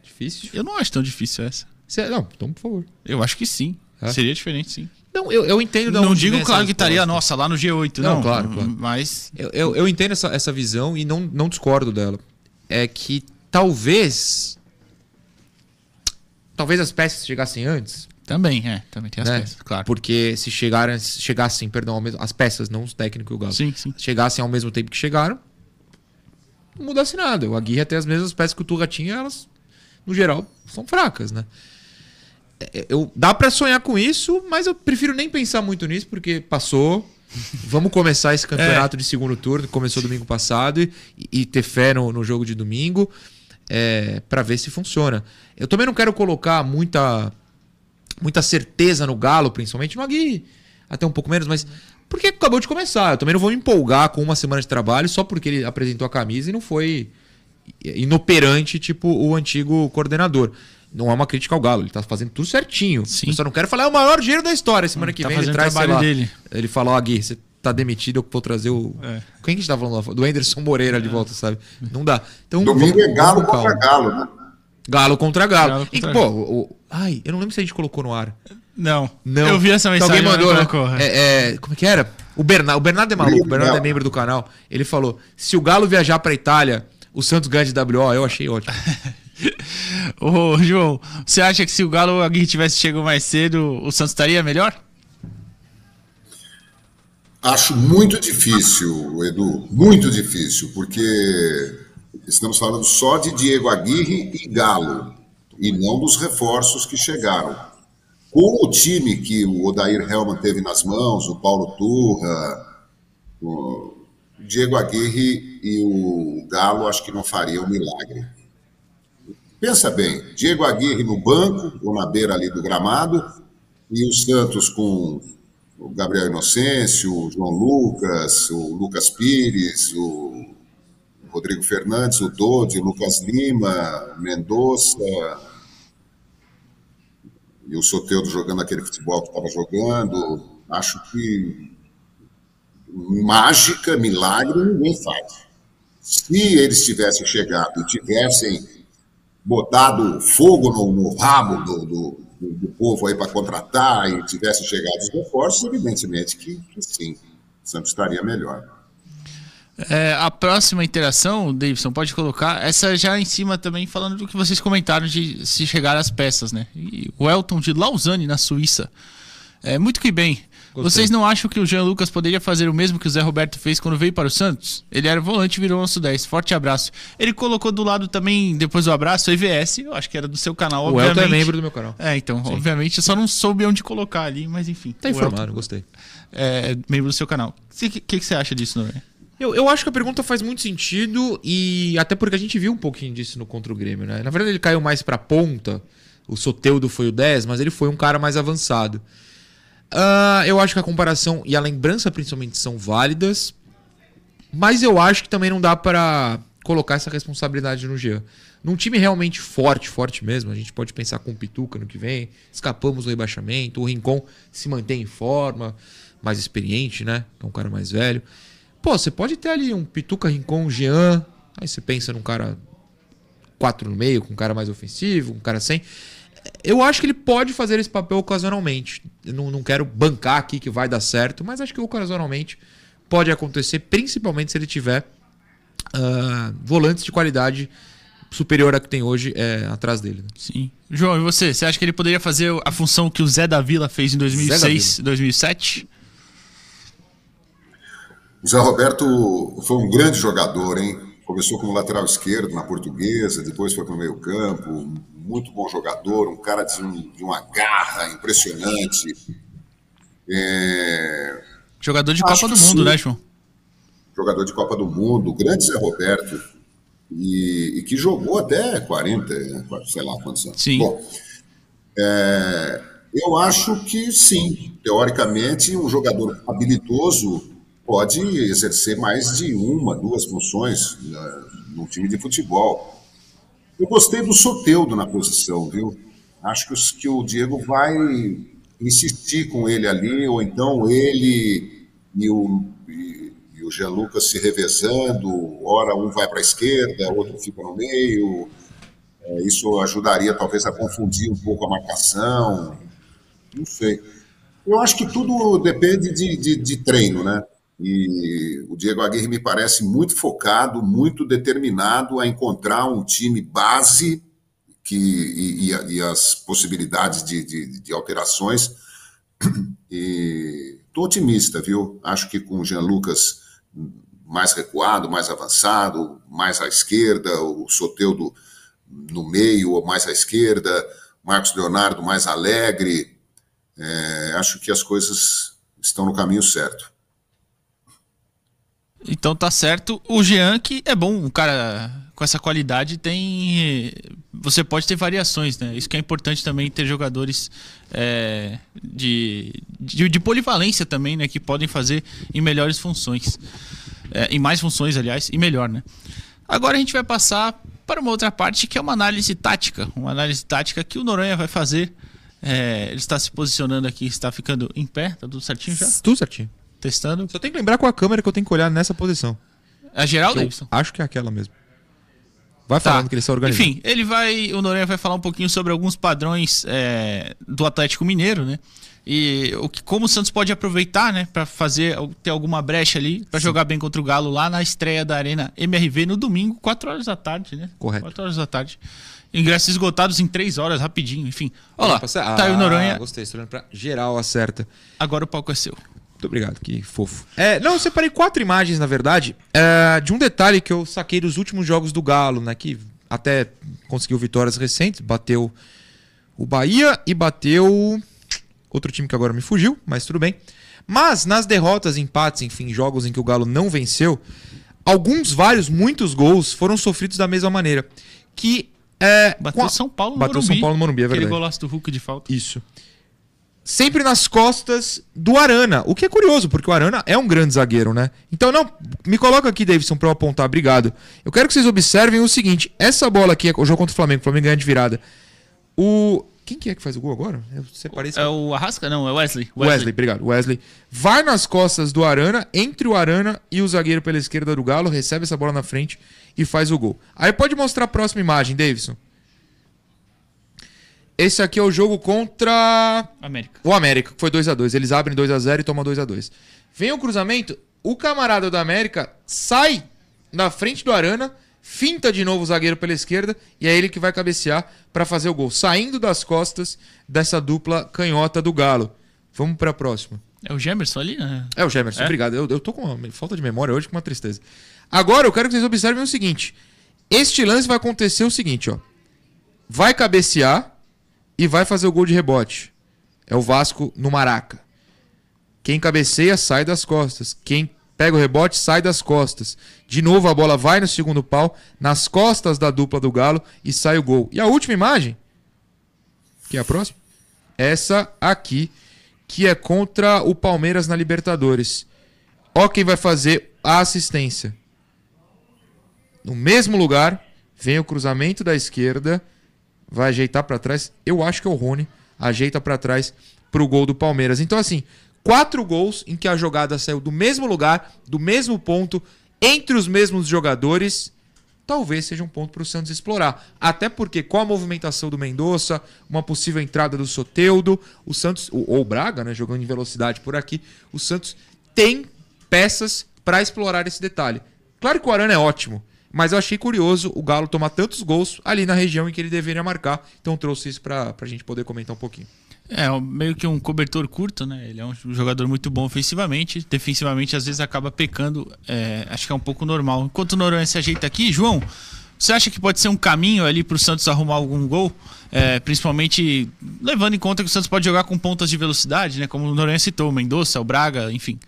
Difícil. Eu não acho tão difícil essa. Não, então, por favor. Eu acho que sim. É? Seria diferente, sim. Não, eu, eu entendo. Não digo, claro, que estaria, nossa, lá no G8, não. não claro, claro. Mas. Eu, eu, eu, entendo essa, essa visão e não, não discordo dela. É que talvez. Talvez as peças chegassem antes. Também, é. Também tem as né? peças, claro. Porque se chegarem, chegassem, perdão, as peças, não os técnicos e o Galo. Sim, sim. Chegassem ao mesmo tempo que chegaram, não mudasse nada. O Aguirre até as mesmas peças que o Turra tinha, elas, no geral, são fracas, né? É, eu, dá para sonhar com isso, mas eu prefiro nem pensar muito nisso, porque passou. Vamos começar esse campeonato é. de segundo turno, que começou domingo passado, e, e ter fé no, no, jogo de domingo é, para ver se funciona. Eu também não quero colocar muita, muita certeza no Galo, principalmente no Agui, até um pouco menos, mas porque acabou de começar. Eu também não vou me empolgar com uma semana de trabalho só porque ele apresentou a camisa e não foi inoperante, tipo o antigo coordenador. Não é uma crítica ao Galo, ele tá fazendo tudo certinho. Sim. Eu só não quero falar, é o maior dinheiro da história. Semana que tá vem ele traz, sei lá, dele. ele falou, ah, Gui, você tá demitido, eu vou trazer o... É. Quem que a gente tá falando? Do Anderson Moreira é. de volta, sabe? Não dá. Então, Domingo vamos, é Galo contra Galo, né? Galo contra Galo. Galo contra e, pô, o, ai, eu não lembro se a gente colocou no ar. Não. Não. Eu vi essa mensagem. Então, alguém mandou, né? É, é, como é que era? O Bernardo, o Bernardo é maluco, o Bernardo é membro do canal. Ele falou: se o Galo viajar pra Itália, o Santos ganha de WO. Eu achei ótimo. Ô, João, você acha que se o Galo alguém tivesse chegado mais cedo, o Santos estaria melhor? Acho muito difícil, Edu, muito difícil, porque estamos falando só de Diego Aguirre e Galo, e não dos reforços que chegaram. Com o time que o Odair Helman teve nas mãos, o Paulo Turra, o Diego Aguirre e o Galo, acho que não fariam um milagre. Pensa bem, Diego Aguirre no banco, ou na beira ali do gramado, e o Santos com o Gabriel Inocêncio, o João Lucas, o Lucas Pires, o Rodrigo Fernandes, o Dodi, o Lucas Lima, Mendonça, e o Soteudo jogando aquele futebol que estava jogando. Acho que mágica, milagre, ninguém faz. Se eles tivessem chegado e tivessem botado fogo no, no rabo do, do, do, povo aí para contratar e tivesse chegado os reforços, evidentemente que, que sim, o Santos estaria melhor. É, a próxima interação, Davidson, pode colocar, essa já em cima também falando do que vocês comentaram de se chegar as peças, né? E o Elton de Lausanne, na Suíça. É, muito que bem. Gostei. Vocês não acham que o Jean Lucas poderia fazer o mesmo que o Zé Roberto fez quando veio para o Santos? Ele era volante e virou nosso 10. Forte abraço. Ele colocou do lado também, depois do abraço, o EVS. Eu acho que era do seu canal, o obviamente. O Elton é membro do meu canal. É, então, Sim. obviamente, eu só não soube onde colocar ali, mas enfim. Tá informado, Elton, gostei. É membro do seu canal. O que, que, que, você acha disso, Noré? Eu, eu acho que a pergunta faz muito sentido e até porque a gente viu um pouquinho disso no contra o Grêmio, né? Na verdade, ele caiu mais pra ponta. O Soteudo foi o 10, mas ele foi um cara mais avançado. Uh, eu acho que a comparação e a lembrança principalmente são válidas, mas eu acho que também não dá para colocar essa responsabilidade no Jean. Num time realmente forte, forte mesmo, a gente pode pensar com o Pituca no que vem, escapamos do rebaixamento, o Rincon se mantém em forma, mais experiente, né? É um cara mais velho. Pô, você pode ter ali um Pituca, Rincon, Jean, aí você pensa num cara 4 no meio, com um cara mais ofensivo, um cara sem eu acho que ele pode fazer esse papel ocasionalmente. Eu não, não quero bancar aqui que vai dar certo, mas acho que ocasionalmente pode acontecer, principalmente se ele tiver uh, volantes de qualidade superior à que tem hoje é, atrás dele. Né? Sim. João, e você? Você acha que ele poderia fazer a função que o Zé da Vila fez em 2006, 2007? O Zé Roberto foi um grande jogador, hein? Começou como lateral esquerdo na portuguesa, depois foi para o meio campo, muito bom jogador, um cara de, um, de uma garra impressionante. É... Jogador de Copa do Mundo, sim. né, João? Jogador de Copa do Mundo, grande Zé Roberto, e, e, que jogou até 40, sei lá quantos anos. Sim. Bom, é, eu acho que sim, teoricamente, um jogador habilidoso pode exercer mais de uma, duas funções no time de futebol. Eu gostei do Soteudo na posição, viu? Acho que, que o Diego vai insistir com ele ali, ou então ele e o, e, e o Jean Lucas se revezando, ora um vai para a esquerda, outro fica no meio. É, isso ajudaria talvez a confundir um pouco a marcação. Não sei. Eu acho que tudo depende de, de, de treino, né? E o Diego Aguirre me parece muito focado, muito determinado a encontrar um time base que, e, e, e as possibilidades de, de, de alterações. Estou otimista, viu? Acho que com o Jean Lucas mais recuado, mais avançado, mais à esquerda, o Soteudo no meio ou mais à esquerda, Marcos Leonardo mais alegre. É, acho que as coisas estão no caminho certo. Então tá certo. O Jean, que é bom, um cara com essa qualidade tem. Você pode ter variações, né? Isso que é importante também ter jogadores é, de, de, de, polivalência também, né? Que podem fazer em melhores funções. É, em mais funções, aliás, e melhor, né? Agora a gente vai passar para uma outra parte que é uma análise tática. Uma análise tática que o Noronha vai fazer. É, ele está se posicionando aqui, está ficando em pé, tá tudo certinho já? Tudo certinho. Testando. Só tem que lembrar com a câmera que eu tenho que olhar nessa posição. É a geral, Davidson? Acho que é aquela mesmo. Vai tá. falando que ele está organizando. Enfim, ele vai. O Noronha vai falar um pouquinho sobre alguns padrões é, do Atlético Mineiro, né? E o que, como o Santos pode aproveitar, né, para fazer ter alguma brecha ali, para jogar bem contra o Galo lá na estreia da Arena MRV no domingo, 4 horas da tarde, né? Correto. 4 horas da tarde. Ingressos esgotados em 3 horas, rapidinho, enfim. Olha lá, ah, tá aí o Noronha. Gostei, estou olhando pra geral, acerta. Agora o palco é seu. Muito obrigado, que fofo. É, não, eu separei quatro imagens, na verdade, é, de um detalhe que eu saquei dos últimos jogos do Galo, né? Que até conseguiu vitórias recentes, bateu o Bahia e bateu outro time que agora me fugiu, mas tudo bem. Mas nas derrotas, empates, enfim, jogos em que o Galo não venceu, alguns, vários, muitos gols foram sofridos da mesma maneira. Que é. Bateu a... São Paulo no Bateu Morumbi. São Paulo no Morumbi, é verdade. Aquele golaço do Hulk de falta. Isso sempre nas costas do Arana. O que é curioso, porque o Arana é um grande zagueiro, né? Então, não, me coloca aqui, Davidson, para eu apontar. Obrigado. Eu quero que vocês observem o seguinte: essa bola aqui é o jogo contra o Flamengo, o Flamengo ganha de virada. O. Quem que é que faz o gol agora? Eu separei É o Arrasca? Não, é Wesley. Wesley. Wesley, obrigado. Wesley. Vai nas costas do Arana, entre o Arana e o zagueiro pela esquerda do Galo, recebe essa bola na frente e faz o gol. Aí pode mostrar a próxima imagem, Davidson. Esse aqui é o jogo contra América. o América, que foi 2 a 2 Eles abrem 2 a 0 e tomam 2 a 2 Vem o cruzamento, o camarada do América sai na frente do Arana, finta de novo o zagueiro pela esquerda e é ele que vai cabecear para fazer o gol, saindo das costas dessa dupla canhota do Galo. Vamos para a próxima. É o Gemerson ali, né? É o Gemerson, é? obrigado. Eu, eu tô com uma falta de memória hoje, com uma tristeza. Agora eu quero que vocês observem o seguinte: este lance vai acontecer o seguinte, ó. Vai cabecear e vai fazer o gol de rebote. É o Vasco no Maraca. Quem cabeceia sai das costas. Quem pega o rebote sai das costas. De novo a bola vai no segundo pau, nas costas da dupla do Galo e sai o gol. E a última imagem, que é a próxima, essa aqui, que é contra o Palmeiras na Libertadores. Ó quem vai fazer a assistência. No mesmo lugar, vem o cruzamento da esquerda vai ajeitar para trás. Eu acho que é o Rony. Ajeita para trás pro gol do Palmeiras. Então, assim, quatro gols em que a jogada saiu do mesmo lugar, do mesmo ponto, entre os mesmos jogadores. Talvez seja um ponto para o Santos explorar. Até porque, com a movimentação do Mendonça, uma possível entrada do Soteudo, o Santos, ou o Braga, né, jogando em velocidade por aqui, o Santos tem peças para explorar esse detalhe. Claro que o Arana é ótimo, mas eu achei curioso o Galo tomar tantos gols ali na região em que ele deveria marcar. Então trouxe isso para a gente poder comentar um pouquinho. É, meio que um cobertor curto, né? Ele é um jogador muito bom ofensivamente. Defensivamente, às vezes, acaba pecando. É, acho que é um pouco normal. Enquanto o Noronha se ajeita aqui, João, você acha que pode ser um caminho ali para o Santos arrumar algum gol? É, principalmente levando em conta que o Santos pode jogar com pontas de velocidade, né? Como o Noronha citou, o Mendonça, o Braga, enfim.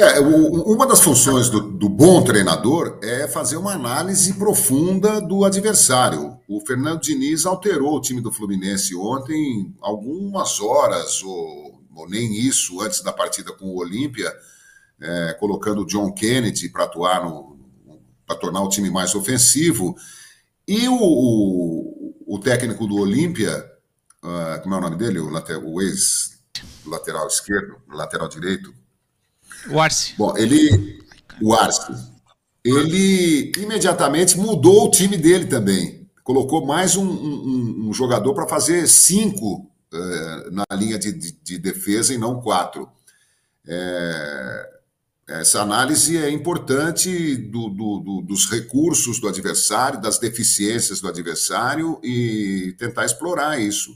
É, o, uma das funções do, do, bom treinador é fazer uma análise profunda do adversário. O Fernando Diniz alterou o time do Fluminense ontem, algumas horas, ou, ou nem isso, antes da partida com o Olímpia, é, colocando o John Kennedy para atuar no. para tornar o time mais ofensivo. E o, o, o técnico do Olímpia, uh, como é o nome dele? O, o ex-lateral esquerdo, lateral direito, o Arce. Bom, ele. O Arce. Ele imediatamente mudou o time dele também. Colocou mais um, um, um jogador para fazer cinco uh, na linha de, de, de, defesa e não quatro. É, essa análise é importante do, do, do, dos recursos do adversário, das deficiências do adversário e tentar explorar isso.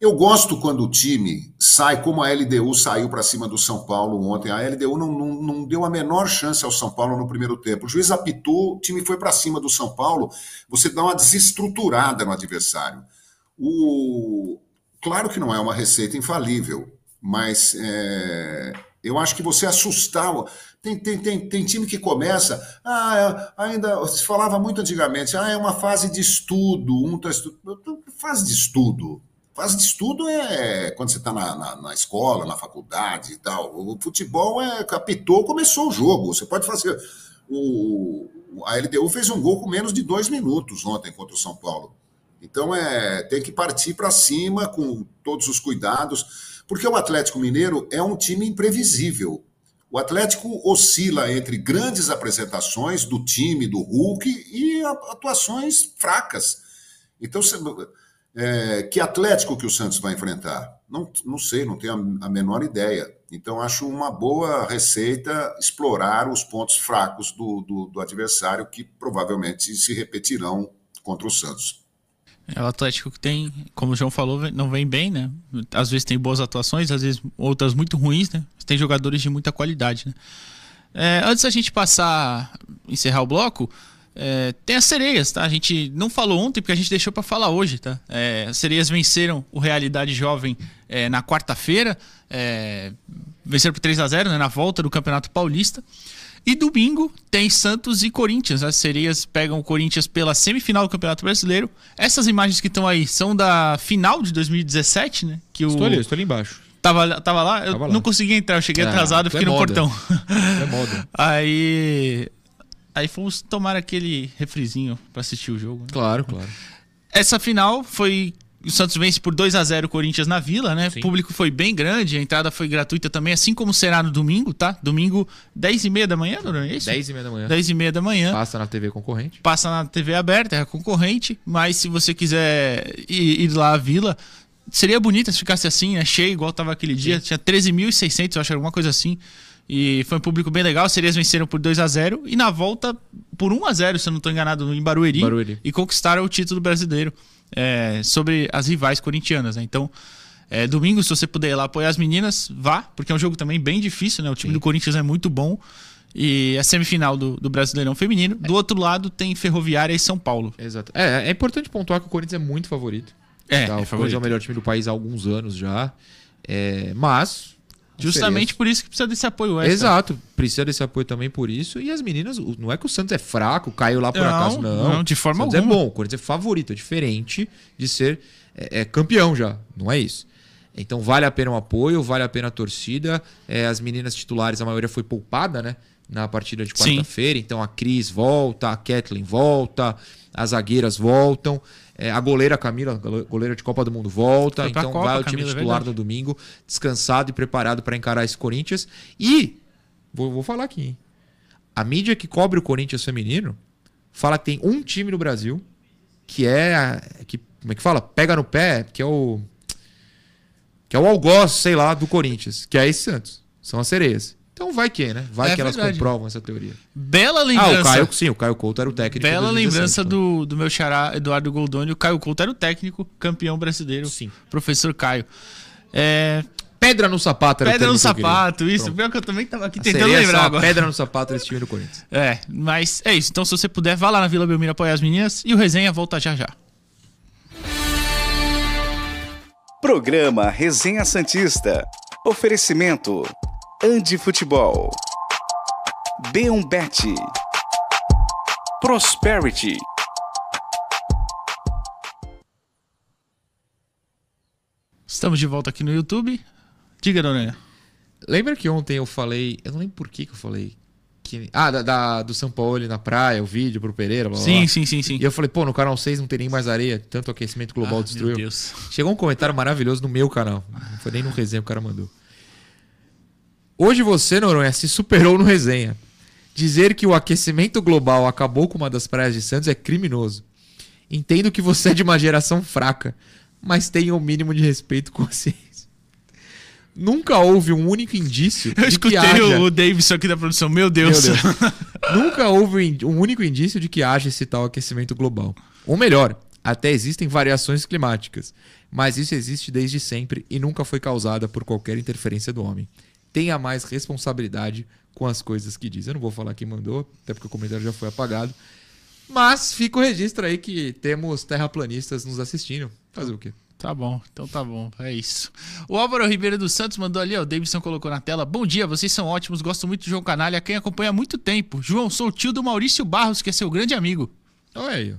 Eu gosto quando o time sai como a LDU saiu para cima do São Paulo ontem. A LDU não, não, não, deu a menor chance ao São Paulo no primeiro tempo. O juiz apitou, o time foi para cima do São Paulo. Você dá uma desestruturada no adversário. O... Claro que não é uma receita infalível, mas é... eu acho que você assustar. Tem, tem, tem, tem time que começa. Ah, ainda se falava muito antigamente. Ah, é uma fase de estudo. Um tá. Fase de estudo Fase de estudo é quando você está na, na, na, escola, na faculdade e tal. O futebol é capitou, começou o jogo. Você pode fazer. O, a LDU fez um gol com menos de dois minutos ontem contra o São Paulo. Então é tem que partir para cima com todos os cuidados, porque o Atlético Mineiro é um time imprevisível. O Atlético oscila entre grandes apresentações do time, do Hulk, e atuações fracas. Então, você, é, que Atlético que o Santos vai enfrentar? Não, não sei, não tenho a, a, menor ideia. Então, acho uma boa receita explorar os pontos fracos do, do, do adversário, que provavelmente se repetirão contra o Santos. É o Atlético que tem, como o João falou, não vem bem, né? Às vezes tem boas atuações, às vezes outras muito ruins, né? Tem jogadores de muita qualidade, né? É, antes da gente passar, encerrar o bloco, é, tem as sereias, tá? A gente não falou ontem porque a gente deixou para falar hoje, tá? É, as sereias venceram o Realidade Jovem é, na quarta-feira, é, venceram por 3 a 0 né, na volta do Campeonato Paulista. E domingo tem Santos e Corinthians. As sereias pegam o Corinthians pela semifinal do Campeonato Brasileiro. Essas imagens que estão aí são da final de 2017, né? Que o... Estou ali, estou ali embaixo. Tava, tava lá? Eu tava lá. não consegui entrar, eu cheguei ah, atrasado, fiquei é no moda. portão. É moda. Aí Aí fomos tomar aquele refrizinho para assistir o jogo. Né? Claro, claro. Essa final foi. O Santos vence por 2 a 0 o Corinthians na Vila, né? Sim. O público foi bem grande, a entrada foi gratuita também, assim como será no domingo, tá? Domingo, 10 e meia da manhã, não é isso? 10 e meia da manhã. 10 e meia da manhã. Passa na TV concorrente. Passa na TV aberta, é concorrente, mas se você quiser ir, ir lá à Vila, seria bonito se ficasse assim, né? Cheio, igual tava aquele dia. Sim. Tinha 13.600, eu acho, alguma coisa assim. E foi um público bem legal. As sereias venceram por 2 a 0 e na volta por 1 a 0 se eu não estou enganado, em Barueri, Barueri. E conquistaram o título brasileiro é, sobre as rivais corintianas. Né? Então, é, domingo, se você puder ir lá apoiar as meninas, vá, porque é um jogo também bem difícil. Né? O time Sim. do Corinthians é muito bom. E é semifinal do, do Brasileirão Feminino. Do outro lado tem Ferroviária e São Paulo. Exato. É, é importante pontuar que o Corinthians é muito favorito. É, tá? é o Corinthians é o melhor time do país há alguns anos já. É, mas Justamente por isso que precisa desse apoio extra. Exato, precisa desse apoio também por isso. E as meninas, não é que o Santos é fraco, caiu lá por não, acaso, não. Não, de forma o Santos alguma. é bom, o Corinthians é favorito, é diferente de ser é, é, campeão já, não é isso. Então vale a pena o apoio, vale a pena a torcida. É, as meninas titulares, a maioria foi poupada, né? Na partida de quarta-feira. Então a Cris volta, a Kathleen volta, as zagueiras voltam. É, a goleira Camila, goleira de Copa do Mundo, volta. Então Copa, vai o time Camila, é titular é no domingo, descansado e preparado para encarar esse Corinthians. E, vou, vou falar aqui, hein? a mídia que cobre o Corinthians feminino fala que tem um time no Brasil que é. Que, como é que fala? Pega no pé, que é o. Que é o algoz, sei lá, do Corinthians, que é esse Santos. São as sereias. Então vai que, né? Vai é que verdade. elas comprovam essa teoria. Bela lembrança. Ah, o Caio, sim, o Caio Couto era o técnico. Bela lembrança do, do meu xará Eduardo Goldoni. O Caio Couto era o técnico, campeão brasileiro. Sim. Professor Caio. É, Pedra no sapato era Pedra no sapato, isso. Pronto. Pior que eu também tava aqui tentando lembrar agora. Pedra no sapato esse time do Corinthians. É, mas é isso. Então, se você puder, vá lá na Vila Belmiro apoiar as meninas e o resenha volta já já. Programa Resenha Santista. Oferecimento Andi Futebol. B1Bet. Prosperity. Estamos de volta aqui no YouTube. Diga, Noronha. Lembra que ontem eu falei. Eu não lembro por que, que eu falei. Que, ah, da, da, do São Paulo na praia, o vídeo pro Pereira. Blá, sim, blá. sim, sim, sim. E eu falei, pô, no canal 6 não tem nem mais areia, tanto aquecimento global ah, destruiu. Meu Deus. Chegou um comentário maravilhoso no meu canal. Não foi nem no resenha que o cara mandou. Hoje você, Noronha, se superou no resenha. Dizer que o aquecimento global acabou com uma das praias de Santos é criminoso. Entendo que você é de uma geração fraca, mas tenham o mínimo de respeito com a ciência. Nunca houve um único indício Eu de que escutei haja... o Davidson aqui da produção. Meu Deus. Meu Deus. Nunca houve um único indício de que haja esse tal aquecimento global. Ou melhor, até existem variações climáticas, mas isso existe desde sempre e nunca foi causada por qualquer interferência do homem. Tenha mais responsabilidade com as coisas que diz. Eu não vou falar quem mandou, até porque o comentário já foi apagado. Mas fica o registro aí que temos terraplanistas nos assistindo. Fazer o quê? Tá bom, então tá bom, é isso. O Álvaro Ribeiro dos Santos mandou ali, ó, o Davidson colocou na tela. Bom dia, vocês são ótimos, gosto muito do João Canalha, quem acompanha há muito tempo. João, sou o tio do Maurício Barros, que é seu grande amigo. Olha aí.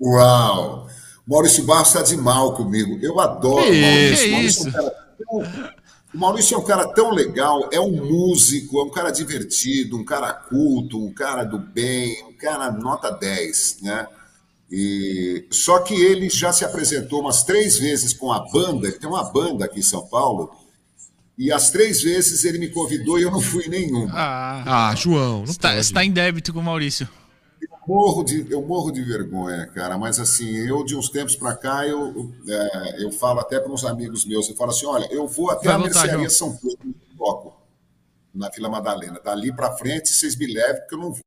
Uau! Maurício Barros está de mal comigo. Eu adoro Que o Maurício. isso? Maurício é um cara tão- o Maurício é um cara tão legal, é um músico, é um cara divertido, um cara culto, um cara do bem, um cara nota 10, né? E, só que ele já se apresentou umas três vezes com a banda, ele tem uma banda aqui em São Paulo, e as três vezes ele me convidou e eu não fui nenhuma. Ah, Ah, João, não está, está em débito com o Maurício. Morro de, eu morro de vergonha, cara, mas assim, eu de uns tempos pra cá, eu, é, eu falo até para uns amigos meus, eu falo assim, olha, eu vou até Vai a mercearia. São Pedro, no bloco, na Vila Madalena. Dali pra frente, vocês me levem, porque eu não vou.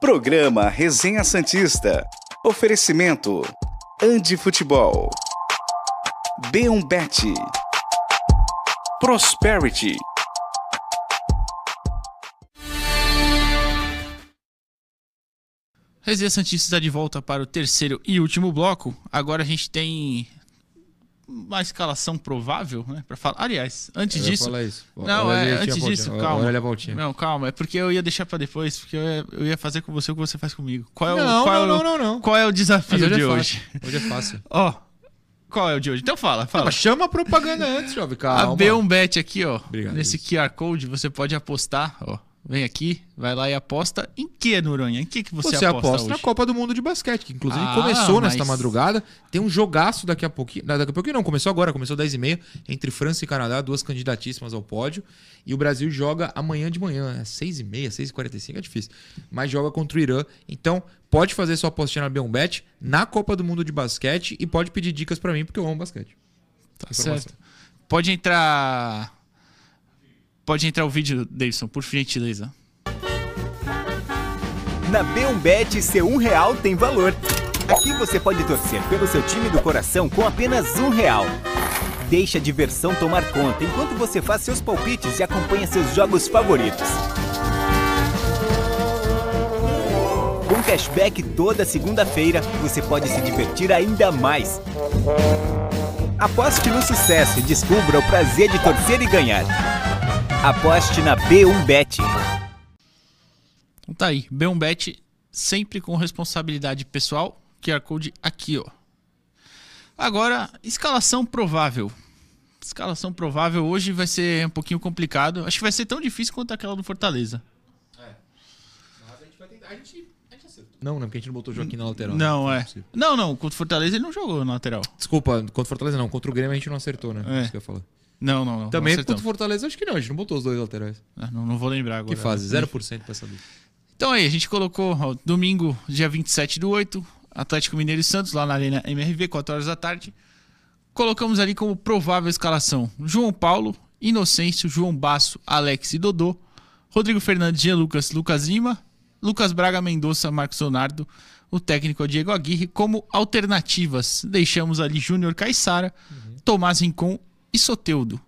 Programa Resenha Santista. Oferecimento: Andi Futebol. B1Bet. Prosperity. Resenha Santista está de volta para o terceiro e último bloco. Agora a gente tem uma escalação provável, né? Para falar. Aliás, antes Eu disso. isso. Não, é, antes voltinha. disso, Olha- calma. Olha a voltinha. Não, calma, é porque eu ia deixar pra depois, porque eu ia, eu ia fazer com você o que você faz comigo. Qual é o, Não, qual não, é o, não, não, não. Qual é o desafio hoje de é hoje? Hoje é fácil. Ó, qual é o de hoje? Então fala, fala. mas chama a propaganda antes, jovem. Calma. a B1Bet aqui, ó. Obrigado, nesse Luiz. QR Code você pode apostar, ó. Vem aqui, vai lá e aposta. Em que, Noronha? Em que, que você, Você, aposta, aposta hoje? na Copa do Mundo de Basquete, que inclusive Ah, começou nesta mas- madrugada. Tem um jogaço daqui a pouquinho. Daqui a pouquinho não, começou agora, começou 10h30, entre França e Canadá, duas candidatíssimas ao pódio. E o Brasil joga amanhã de manhã, é 6h30, 6h45, é difícil. Mas joga contra o Irã. Então, pode fazer sua apostinha na B1Bet na Copa do Mundo de Basquete e pode pedir dicas pra mim, porque eu amo basquete. Tá Informação. certo. Pode entrar. Pode entrar o vídeo, Davidson, por gentileza. Na B1Bet, seu um real tem valor. Aqui você pode torcer pelo seu time do coração com apenas um real. Deixe a diversão tomar conta enquanto você faz seus palpites e acompanha seus jogos favoritos. Com cashback toda segunda-feira, você pode se divertir ainda mais. Aposte no sucesso e descubra o prazer de torcer e ganhar. Aposte na B1Bet. Então tá aí, B1Bet sempre com responsabilidade pessoal. QR Code aqui, ó. Agora, escalação provável. Escalação provável hoje vai ser um pouquinho complicado. Acho que vai ser tão difícil quanto aquela do Fortaleza. Não, não, porque a gente não botou o Joaquim na lateral. Não, é. possível. Não, não, contra o Fortaleza ele não jogou na lateral. Desculpa, contra o Fortaleza não. Contra o Grêmio a gente não acertou, né? É. Isso que eu ia falar. Não, não, não. Também contra o. Fortaleza, acho que não. A gente não botou os dois laterais. Ah, Não, não vou lembrar agora. Que fase? 0% pra saber. Então aí, a gente colocou ó, domingo, dia 27 do 8, Atlético Mineiro e Santos, lá na Arena MRV, 4 horas da tarde. Colocamos ali como provável escalação João Paulo, Inocêncio, João Basso, Alex e Dodô, Rodrigo Fernandes, Jean Lucas, Lucas Lima, Lucas Braga, Mendonça, Marcos Leonardo, o técnico é Diego Aguirre. Como alternativas, deixamos ali Júnior Caixara, Tomás Rincon e Soteudo.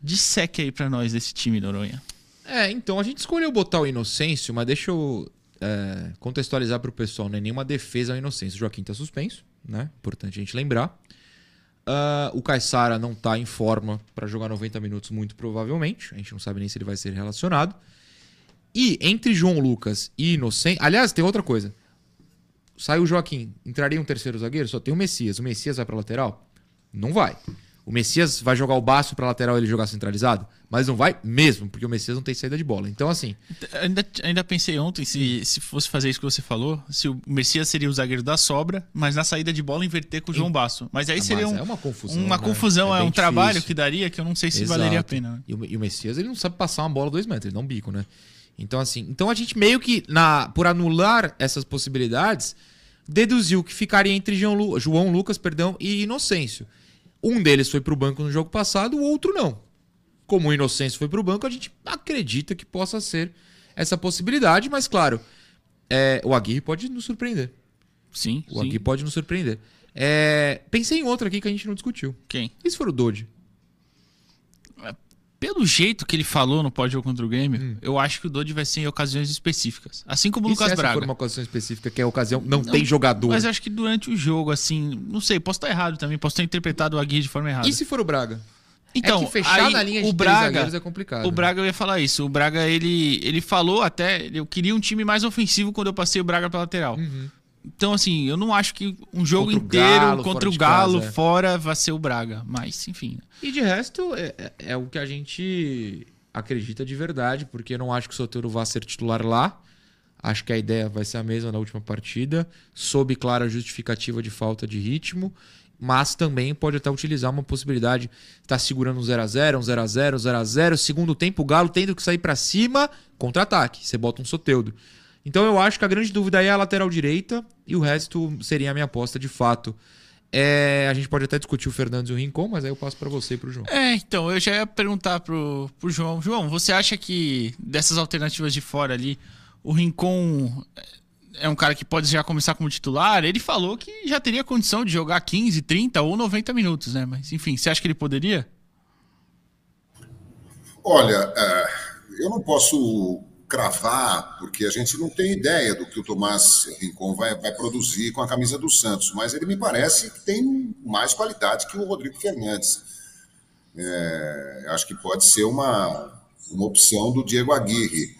Disseque aí pra nós desse time, Noronha. É, então a gente escolheu botar o Inocêncio, mas deixa eu é, contextualizar pro pessoal, não é nenhuma defesa ao Inocêncio. O Joaquim tá suspenso, né? Importante a gente lembrar. Ah, o Caissara não tá em forma pra jogar 90 minutos, muito provavelmente. A gente não sabe nem se ele vai ser relacionado. E entre João Lucas e Inocêncio. Aliás, tem outra coisa. Saiu o Joaquim, entraria um terceiro zagueiro? Só tem o Messias. O Messias vai pra lateral? Não vai. O Messias vai jogar o baço pra lateral ele jogar centralizado? Mas não vai mesmo, porque o Messias não tem saída de bola. Então, assim, Ainda, ainda pensei ontem, se, se fosse fazer isso que você falou, se o Messias seria o zagueiro da sobra, mas na saída de bola inverter com o João Basso. Mas aí Ah, seria mas um- é uma confusão, Uma né? confusão, É é, um trabalho difícil. que daria que eu não sei se Exato. valeria a pena. né? E o, e o Messias, ele não sabe passar uma bola dois metros, ele dá um bico, né? Então, assim, então a gente meio que, na, por anular essas possibilidades, deduziu que ficaria entre João, Lu- João Lucas perdão, e Inocêncio. Um deles foi para o banco no jogo passado, o outro não. Como o Inocêncio foi para o banco, a gente acredita que possa ser essa possibilidade, mas claro, é, o Aguirre pode nos surpreender. Sim, O sim. Aguirre pode nos surpreender. É, pensei em outro aqui que a gente não discutiu. Quem? E se for o Dodge? Pelo jeito que ele falou no pós-jogo contra o Grêmio, eu acho que o Dodge vai ser em ocasiões específicas. Assim como o E se Lucas essa Braga. for uma ocasião específica que é a ocasião, não, tem jogador. Mas acho que durante o jogo, assim, não sei, posso estar errado também, posso ter interpretado o Aguirre de forma errada. E se for o Braga? Então, é que fechar aí, na linha de o Braga, é complicado. O Braga eu ia falar isso. O Braga, ele, ele falou até, eu queria um time mais ofensivo quando eu passei o Braga pra lateral. Então, assim, eu não acho que um jogo. Contra o inteiro Galo, contra o Galo casa, é. fora vai ser o Braga. Mas, enfim. né? E de resto, é, é- é o que a gente acredita de verdade, porque eu não acho que o Soteiro vá ser titular lá. Acho que a ideia vai ser a mesma na última partida, sob clara justificativa de falta de ritmo, mas também pode até utilizar uma possibilidade de estar segurando um 0x0, um 0x0, 0x0, segundo tempo o Galo tendo que sair pra cima, contra-ataque, você bota um Soteudo. Então eu acho que a grande dúvida aí é a lateral direita e o resto seria a minha aposta de fato. É, a gente pode até discutir o Fernandes e o Rincon, mas aí eu passo pra você e pro João. É, então, eu já ia perguntar pro, pro João. João, você acha que dessas alternativas de fora ali, o Rincon é um cara que pode já começar como titular? Ele falou que já teria condição de jogar 15, 30 ou 90 minutos, né? Mas, enfim, você acha que ele poderia? Olha, é, eu não posso cravar, porque a gente não tem ideia do que o Tomás Rincon vai, vai produzir com a camisa do Santos, mas ele me parece que tem mais qualidade que o Rodrigo Fernandes. É, acho que pode ser uma, uma opção do Diego Aguirre.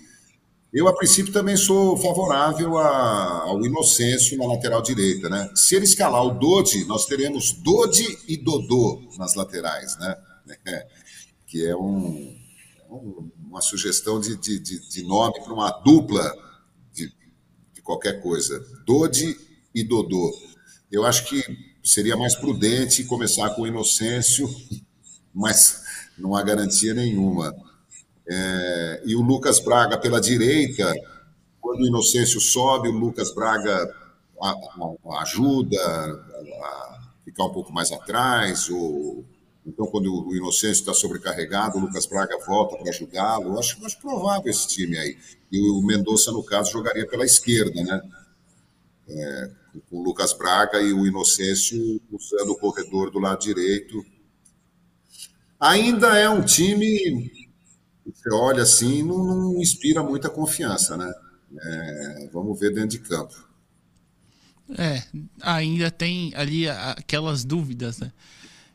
Eu, a princípio, também sou favorável a- ao Inocêncio na lateral direita, né? Se ele escalar o Dodi, nós teremos Dodi e Dodô nas laterais, né? que é um, um- uma sugestão de, de, de- de nome para uma dupla de, de qualquer coisa. Dodi e Dodô. Eu acho que seria mais prudente começar com o Inocêncio, mas não há garantia nenhuma. É, e o Lucas Braga pela direita, quando o Inocêncio sobe, o Lucas Braga a- a- ajuda a ficar um pouco mais atrás, ou então quando o Inocêncio está sobrecarregado, o Lucas Braga volta para ajudá-lo. Acho, acho provável esse time aí. E o Mendonça, no caso, jogaria pela esquerda, né? É, com o Lucas Braga e o Inocêncio usando o corredor do lado direito. Ainda é um time você olha assim, não, não inspira muita confiança, né? É, vamos ver dentro de campo. É, ainda tem ali aquelas dúvidas, né?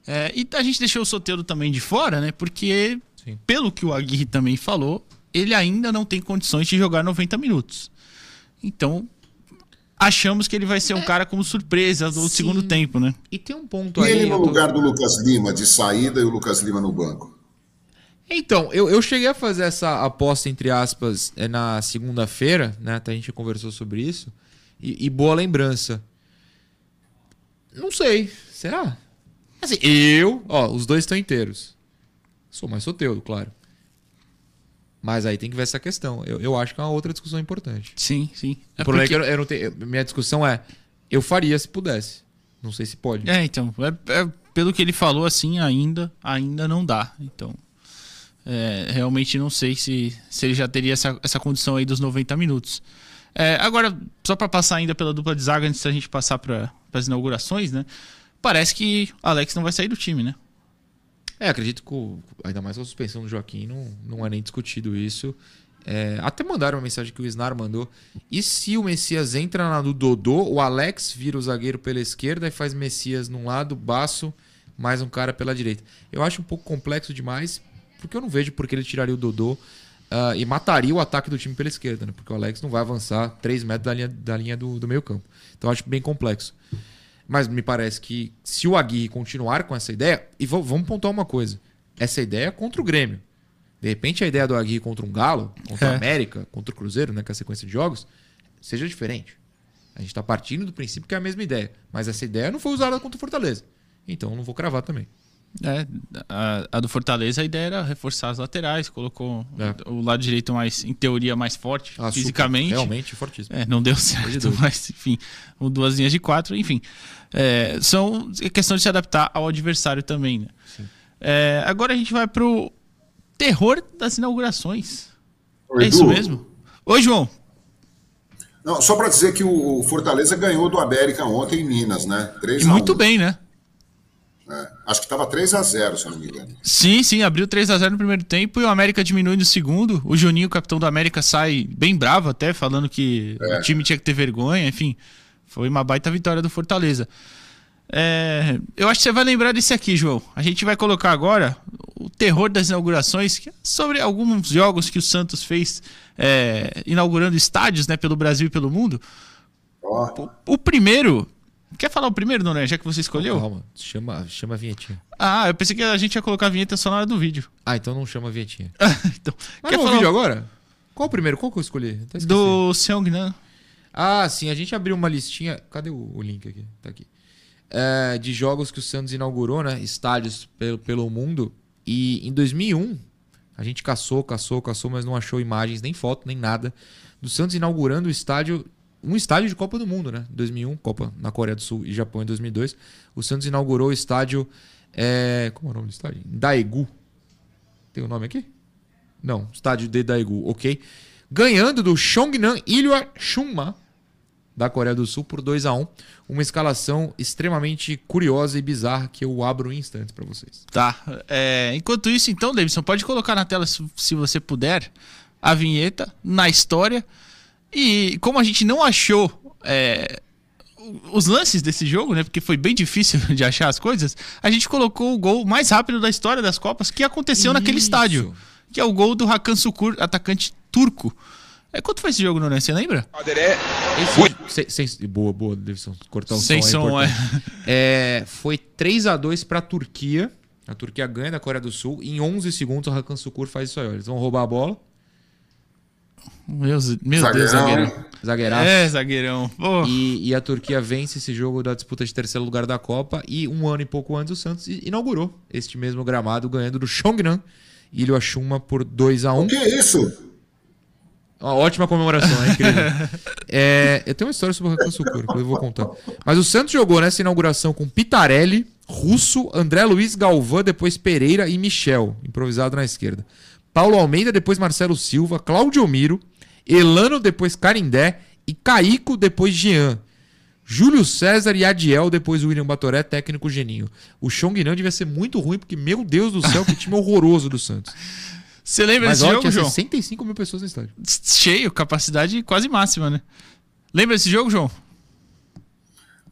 É, e a gente deixou o Soteldo também de fora, né? Porque, Sim. pelo que o Aguirre também falou, ele ainda não tem condições de jogar 90 minutos. Então, achamos que ele vai ser um cara como surpresa do Sim. segundo tempo, né? E tem um ponto E aí. ele no tô- lugar do Lucas Lima de saída e o Lucas Lima no banco. Então, eu, eu cheguei a fazer essa aposta, entre aspas, é, na segunda-feira, né? Até a gente conversou sobre isso. E, e boa lembrança. Não sei. Será? Assim, eu. Ó, os dois estão inteiros. Sou mais soteudo, claro. Mas aí tem que ver essa questão. Eu, eu acho que é uma outra discussão importante. Sim, sim. o problema é que eu, eu não tenho. minha discussão é. Eu faria se pudesse. Não sei se pode. É, então, é- é- pelo que ele falou, assim, ainda, ainda não dá. Então, é, realmente não sei se, se ele já teria essa, essa condição aí dos 90 minutos. É, agora, só para passar ainda pela dupla de zaga, antes da gente passar para as inaugurações, né? Parece que Alex não vai sair do time, né? É, acredito que, ainda mais com a suspensão do Joaquim, não, não é nem discutido isso. É, até mandaram uma mensagem que o Snar mandou. E se o Messias entra na do Dodô, o Alex vira o zagueiro pela esquerda e faz Messias num lado, Baço, mais um cara pela direita. Eu acho um pouco complexo demais, porque eu não vejo por que ele tiraria o Dodô ah, e mataria o ataque do time pela esquerda, né? Porque o Alex não vai avançar 3 metros da linha, da linha do, do meio campo. Então eu acho bem complexo. Mas me parece que se o Aguirre continuar com essa ideia, e vamos pontuar uma coisa: essa ideia é contra o Grêmio. De repente a ideia do Aguirre contra um Galo, contra É. a América, contra o Cruzeiro, né, com a sequência de jogos, seja diferente. A gente está partindo do princípio que é a mesma ideia. Mas essa ideia não foi usada contra o Fortaleza. Então não vou cravar também. É, a, a do Fortaleza, a ideia era reforçar as laterais, colocou É. o lado direito mais, em teoria, mais forte Ah, super, fisicamente. realmente fortíssimo. É, não deu certo, mas enfim, o duas linhas de quatro, enfim. É, são é questão de se adaptar ao adversário também, né? É, agora a gente vai pro terror das inaugurações. Ô, É Edu, isso mesmo? Oi, João. Não, só para dizer que o Fortaleza ganhou do América ontem em Minas, né? 3 E a 1. muito bem, né? É, acho que estava 3 a 0 se não me engano. Sim, sim, abriu 3 a 0 no primeiro tempo e o América diminui no segundo. O Juninho, capitão do América, sai bem bravo até, falando que É. o time tinha que ter vergonha, enfim. Foi uma baita vitória do Fortaleza. É, eu acho que você vai lembrar desse aqui, João. A gente vai colocar agora o terror das inaugurações, é sobre alguns jogos que o Santos fez é, inaugurando estádios né, pelo Brasil e pelo mundo. Ó, O primeiro. Quer falar o primeiro, Dona, já que você escolheu? Calma, chama, chama a vinhetinha. Ah, eu pensei que a gente ia colocar a vinheta só na hora do vídeo. Ah, então não chama a vinhetinha. então, Mas quer falar vídeo agora? Qual o primeiro? Qual que eu escolhi? Esqueci. do Seongnan? Ah, sim, a gente abriu uma listinha. Cadê o, o link aqui? Tá aqui. É, de jogos que o Santos inaugurou, né? Estádios pelo, pelo mundo. E em 2001, a gente caçou, caçou, caçou, mas não achou imagens, nem foto, nem nada. Do Santos inaugurando o estádio. Um estádio de Copa do Mundo, né? 2001, Copa na Coreia do Sul e Japão em 2002. O Santos inaugurou o estádio. é, como é o nome do estádio? Daegu. Tem o nome aqui? Não, estádio de Daegu, ok. Ganhando do Chongnan Ilhwa Chunma, da Coreia do Sul, por 2 a 1 Uma escalação extremamente curiosa e bizarra que eu abro em instantes para vocês. Tá. É, enquanto isso, então, Davidson, pode colocar na tela, se, se você puder, a vinheta na história. E como a gente não achou é, os lances desse jogo, né? Porque foi bem difícil de achar as coisas, a gente colocou o gol mais rápido da história das Copas que aconteceu naquele Isso. estádio. Que é o gol do Hakan Sukur, atacante turco. É, quanto foi esse jogo, Noran? Você lembra? Esse, sem, sem- boa, boa, Davidson. Cortar o Sem som, som, é é. É, foi 3 a 2 para a Turquia. A Turquia ganha da Coreia do Sul. Em 11 segundos, o Hakan Sukur faz isso aí. ó. Eles vão roubar a bola. Meu, meu Deus, Zagueirão. zagueirão. Zagueiraço. É, zagueirão. E, e a Turquia vence esse jogo da disputa de terceiro lugar da Copa. E um ano e pouco antes, o Santos inaugurou este mesmo gramado, ganhando do Chongnan Ilho Chuma por 2 a 1 o que é isso? Uma ótima comemoração, é incrível. É, eu tenho uma história sobre o Hakan Sukur, que eu vou contar. Mas o Santos jogou nessa inauguração com Pitarelli, Russo, André Luiz Galvão, depois Pereira e Michel, improvisado na esquerda. Paulo Almeida, depois Marcelo Silva, Claudio Miro, Elano, depois Carindé e Caico, depois Jean. Júlio César e Adiel, depois William Batoré, técnico geninho. O Chongnan devia ser muito ruim, porque, meu Deus do céu, que time horroroso do Santos. Você lembra Mas desse olha, jogo, tinha João? 65 mil pessoas no estádio. Cheio, capacidade quase máxima, né? Lembra desse jogo, João?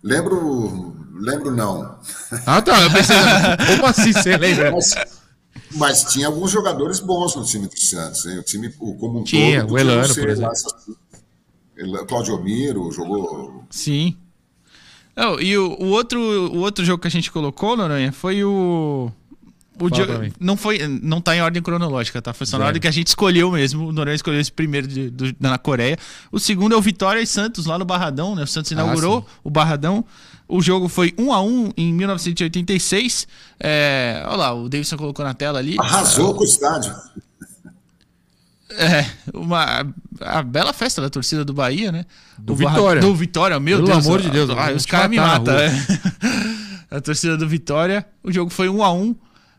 Lembro. Lembro não. Ah, tá. Eu pensei, como assim você lembra? Mas, mas tinha alguns jogadores bons no time do Santos, hein? O time como um Tinha, todo. o Elano, por exemplo. essas- Claudio Miro jogou. Sim. Não, e o, o outro, o outro jogo que a gente colocou, Noronha, foi o. O mim. não foi não tá em ordem cronológica, tá? Foi só na ordem que a gente escolheu mesmo. O Noronha escolheu esse primeiro de- do- na Coreia. O segundo é o Vitória e Santos lá no Barradão, né? O Santos inaugurou Ah, o Barradão. O jogo foi 1 a 1 em 1986. É, olha lá, o Davidson colocou na tela ali. Arrasou com o estádio. É, uma a bela festa da torcida do Bahia, né? Do O Barra- Vitória. Do Vitória, meu Pelo Deus. amor de Deus, Ah, os caras me matam, é. A torcida do Vitória. O jogo foi 1 a 1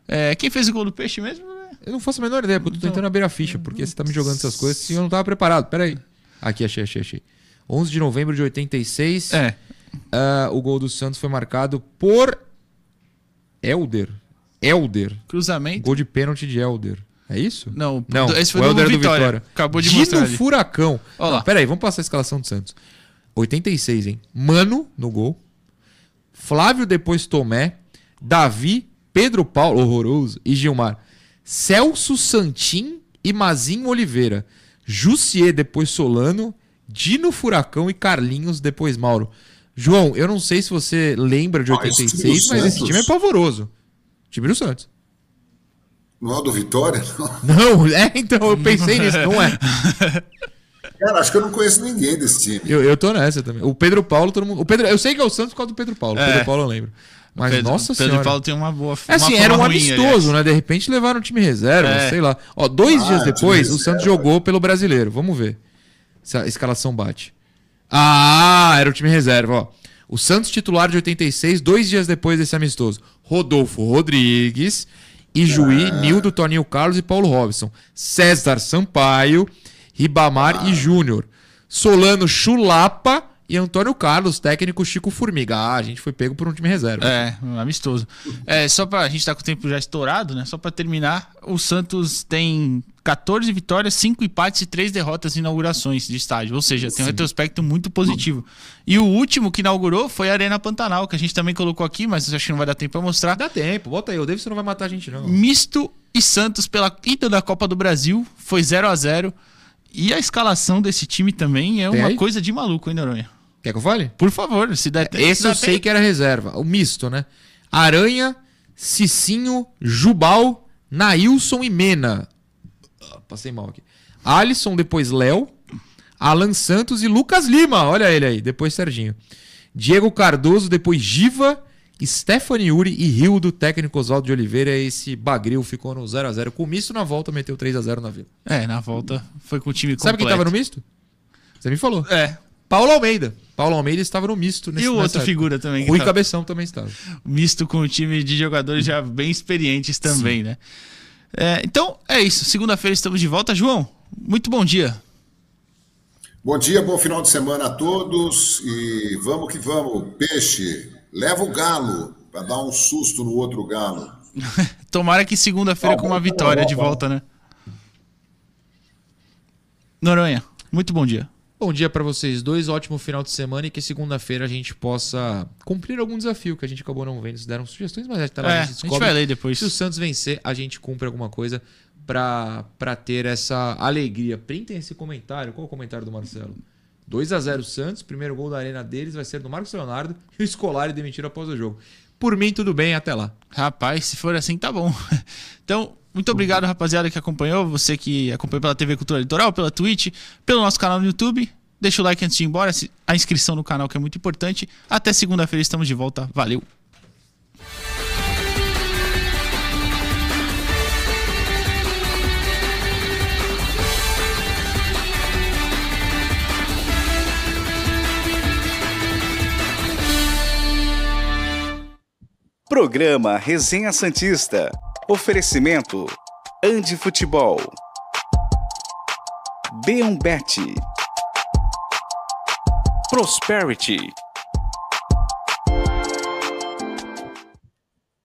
É, Quem fez o gol do Peixe mesmo? né? Eu não faço a menor ideia, porque eu tô tentando abrir a ficha, porque você tá me jogando essas coisas e eu não tava preparado. Pera aí. Aqui, achei, achei, achei. 11 de novembro de 86. É. ah, o gol do Santos foi marcado por Elder. Elder. Cruzamento. Gol de pênalti de Elder. É isso? Não, Não, esse foi o do Elder é Vitória. Acabou de Dino mostrar ali. Furacão. Ó lá. Não, pera aí, vamos passar a escalação do Santos. 86, hein? Mano no gol. Flávio depois Tomé. Davi, Pedro Paulo, horroroso, e Gilmar. Celso Santim e Mazinho Oliveira. Jussier depois Solano. Dino Furacão e Carlinhos depois Mauro. João, eu não sei se você lembra de Ah, esse time 86, do mas esse time é pavoroso. Time do Santos. Não é o do Vitória? Não. Não, é, então eu pensei nisso, não é. Cara, acho que eu não conheço ninguém desse time. Eu, eu tô nessa também. O Pedro Paulo, todo mundo. O Pedro, eu sei que é o Santos por causa do Pedro Paulo. O É. Pedro Paulo eu lembro. Mas, Pedro, nossa Pedro senhora. Paulo tem uma boa É assim, era um amistoso, né? De repente levaram o time reserva, É. sei lá. Ó, dois Ah, dias depois, o reserva. Santos jogou pelo brasileiro. Vamos ver se a escalação bate. Ah, era o time reserva, ó. O Santos titular de 86, dois dias depois desse amistoso. Rodolfo Rodrigues, Ijuí, Nildo, Toninho Carlos e Paulo Robson. César Sampaio, Ribamar e Júnior. Solano Chulapa e Antônio Carlos, técnico Chico Formiga. Ah, a gente foi pego por um time reserva. É, amistoso. É, só pra. A gente tá com o tempo já estourado, né? Só pra terminar, o Santos tem 14 vitórias, 5 empates e 3 derrotas em inaugurações de estádio. Ou seja, tem um retrospecto muito positivo. E o último que inaugurou foi a Arena Pantanal, que a gente também colocou aqui, mas acho que não vai dar tempo pra mostrar. Dá tempo, bota aí. O Davidson não vai matar a gente, não. Misto e Santos pela ida da Copa do Brasil foi 0 a 0 E a escalação desse time também é Tem uma aí? coisa de maluco, hein, Noronha? Quer que eu fale? Por favor, se der Esse se eu der sei tempo. que era reserva. O misto, né? Aranha, Cicinho, Jubal, Nailson e Mena. Ah, Passei mal aqui. Alisson, depois Léo, Alan Santos e Lucas Lima. Olha ele aí, depois Serginho. Diego Cardoso, depois Giva, Stephanie Uri e Rio do técnico Oswaldo de Oliveira. Esse bagril ficou no 0x0. Com o misto na volta, meteu 3x0 na vila. É, na volta foi com o time Sabe quem completo. tava no misto? Você me falou. É. Paulo Almeida. Paulo Almeida estava no misto. Nesse, E o outro figura também. Rui tava- Cabeção também estava. misto com um time de jogadores já bem experientes também, né? É, então, é isso. Segunda-feira estamos de volta. João, muito bom dia. Bom dia, bom final de semana a todos e vamos que vamos. Peixe, leva o galo para dar um susto no outro galo. Tomara que segunda-feira com uma vitória de volta, né? Noronha, muito bom dia. Bom dia pra vocês dois, ótimo final de semana e que segunda-feira a gente possa cumprir algum desafio que a gente acabou não vendo. Se deram sugestões, mas até lá É, a a gente gente descobre. vai ler depois. Se o Santos vencer, a gente cumpre alguma coisa pra, pra ter essa alegria. Printem esse comentário. Qual é o comentário do Marcelo? 2 a 0 Santos, primeiro gol da arena deles vai ser do Marcos Leonardo e o Scolari demitido após o jogo. Por mim, tudo bem, até lá. Rapaz, se for assim, tá bom. Então, muito obrigado, rapaziada, que acompanhou. Você que acompanhou pela TV Cultura Litoral, pela Twitch, pelo nosso canal no YouTube. Deixa o like antes de ir embora, a inscrição no canal que é muito importante. Até segunda-feira estamos de volta. Valeu! Programa Resenha Santista. Oferecimento: Andi Futebol. B1Bet. Prosperity.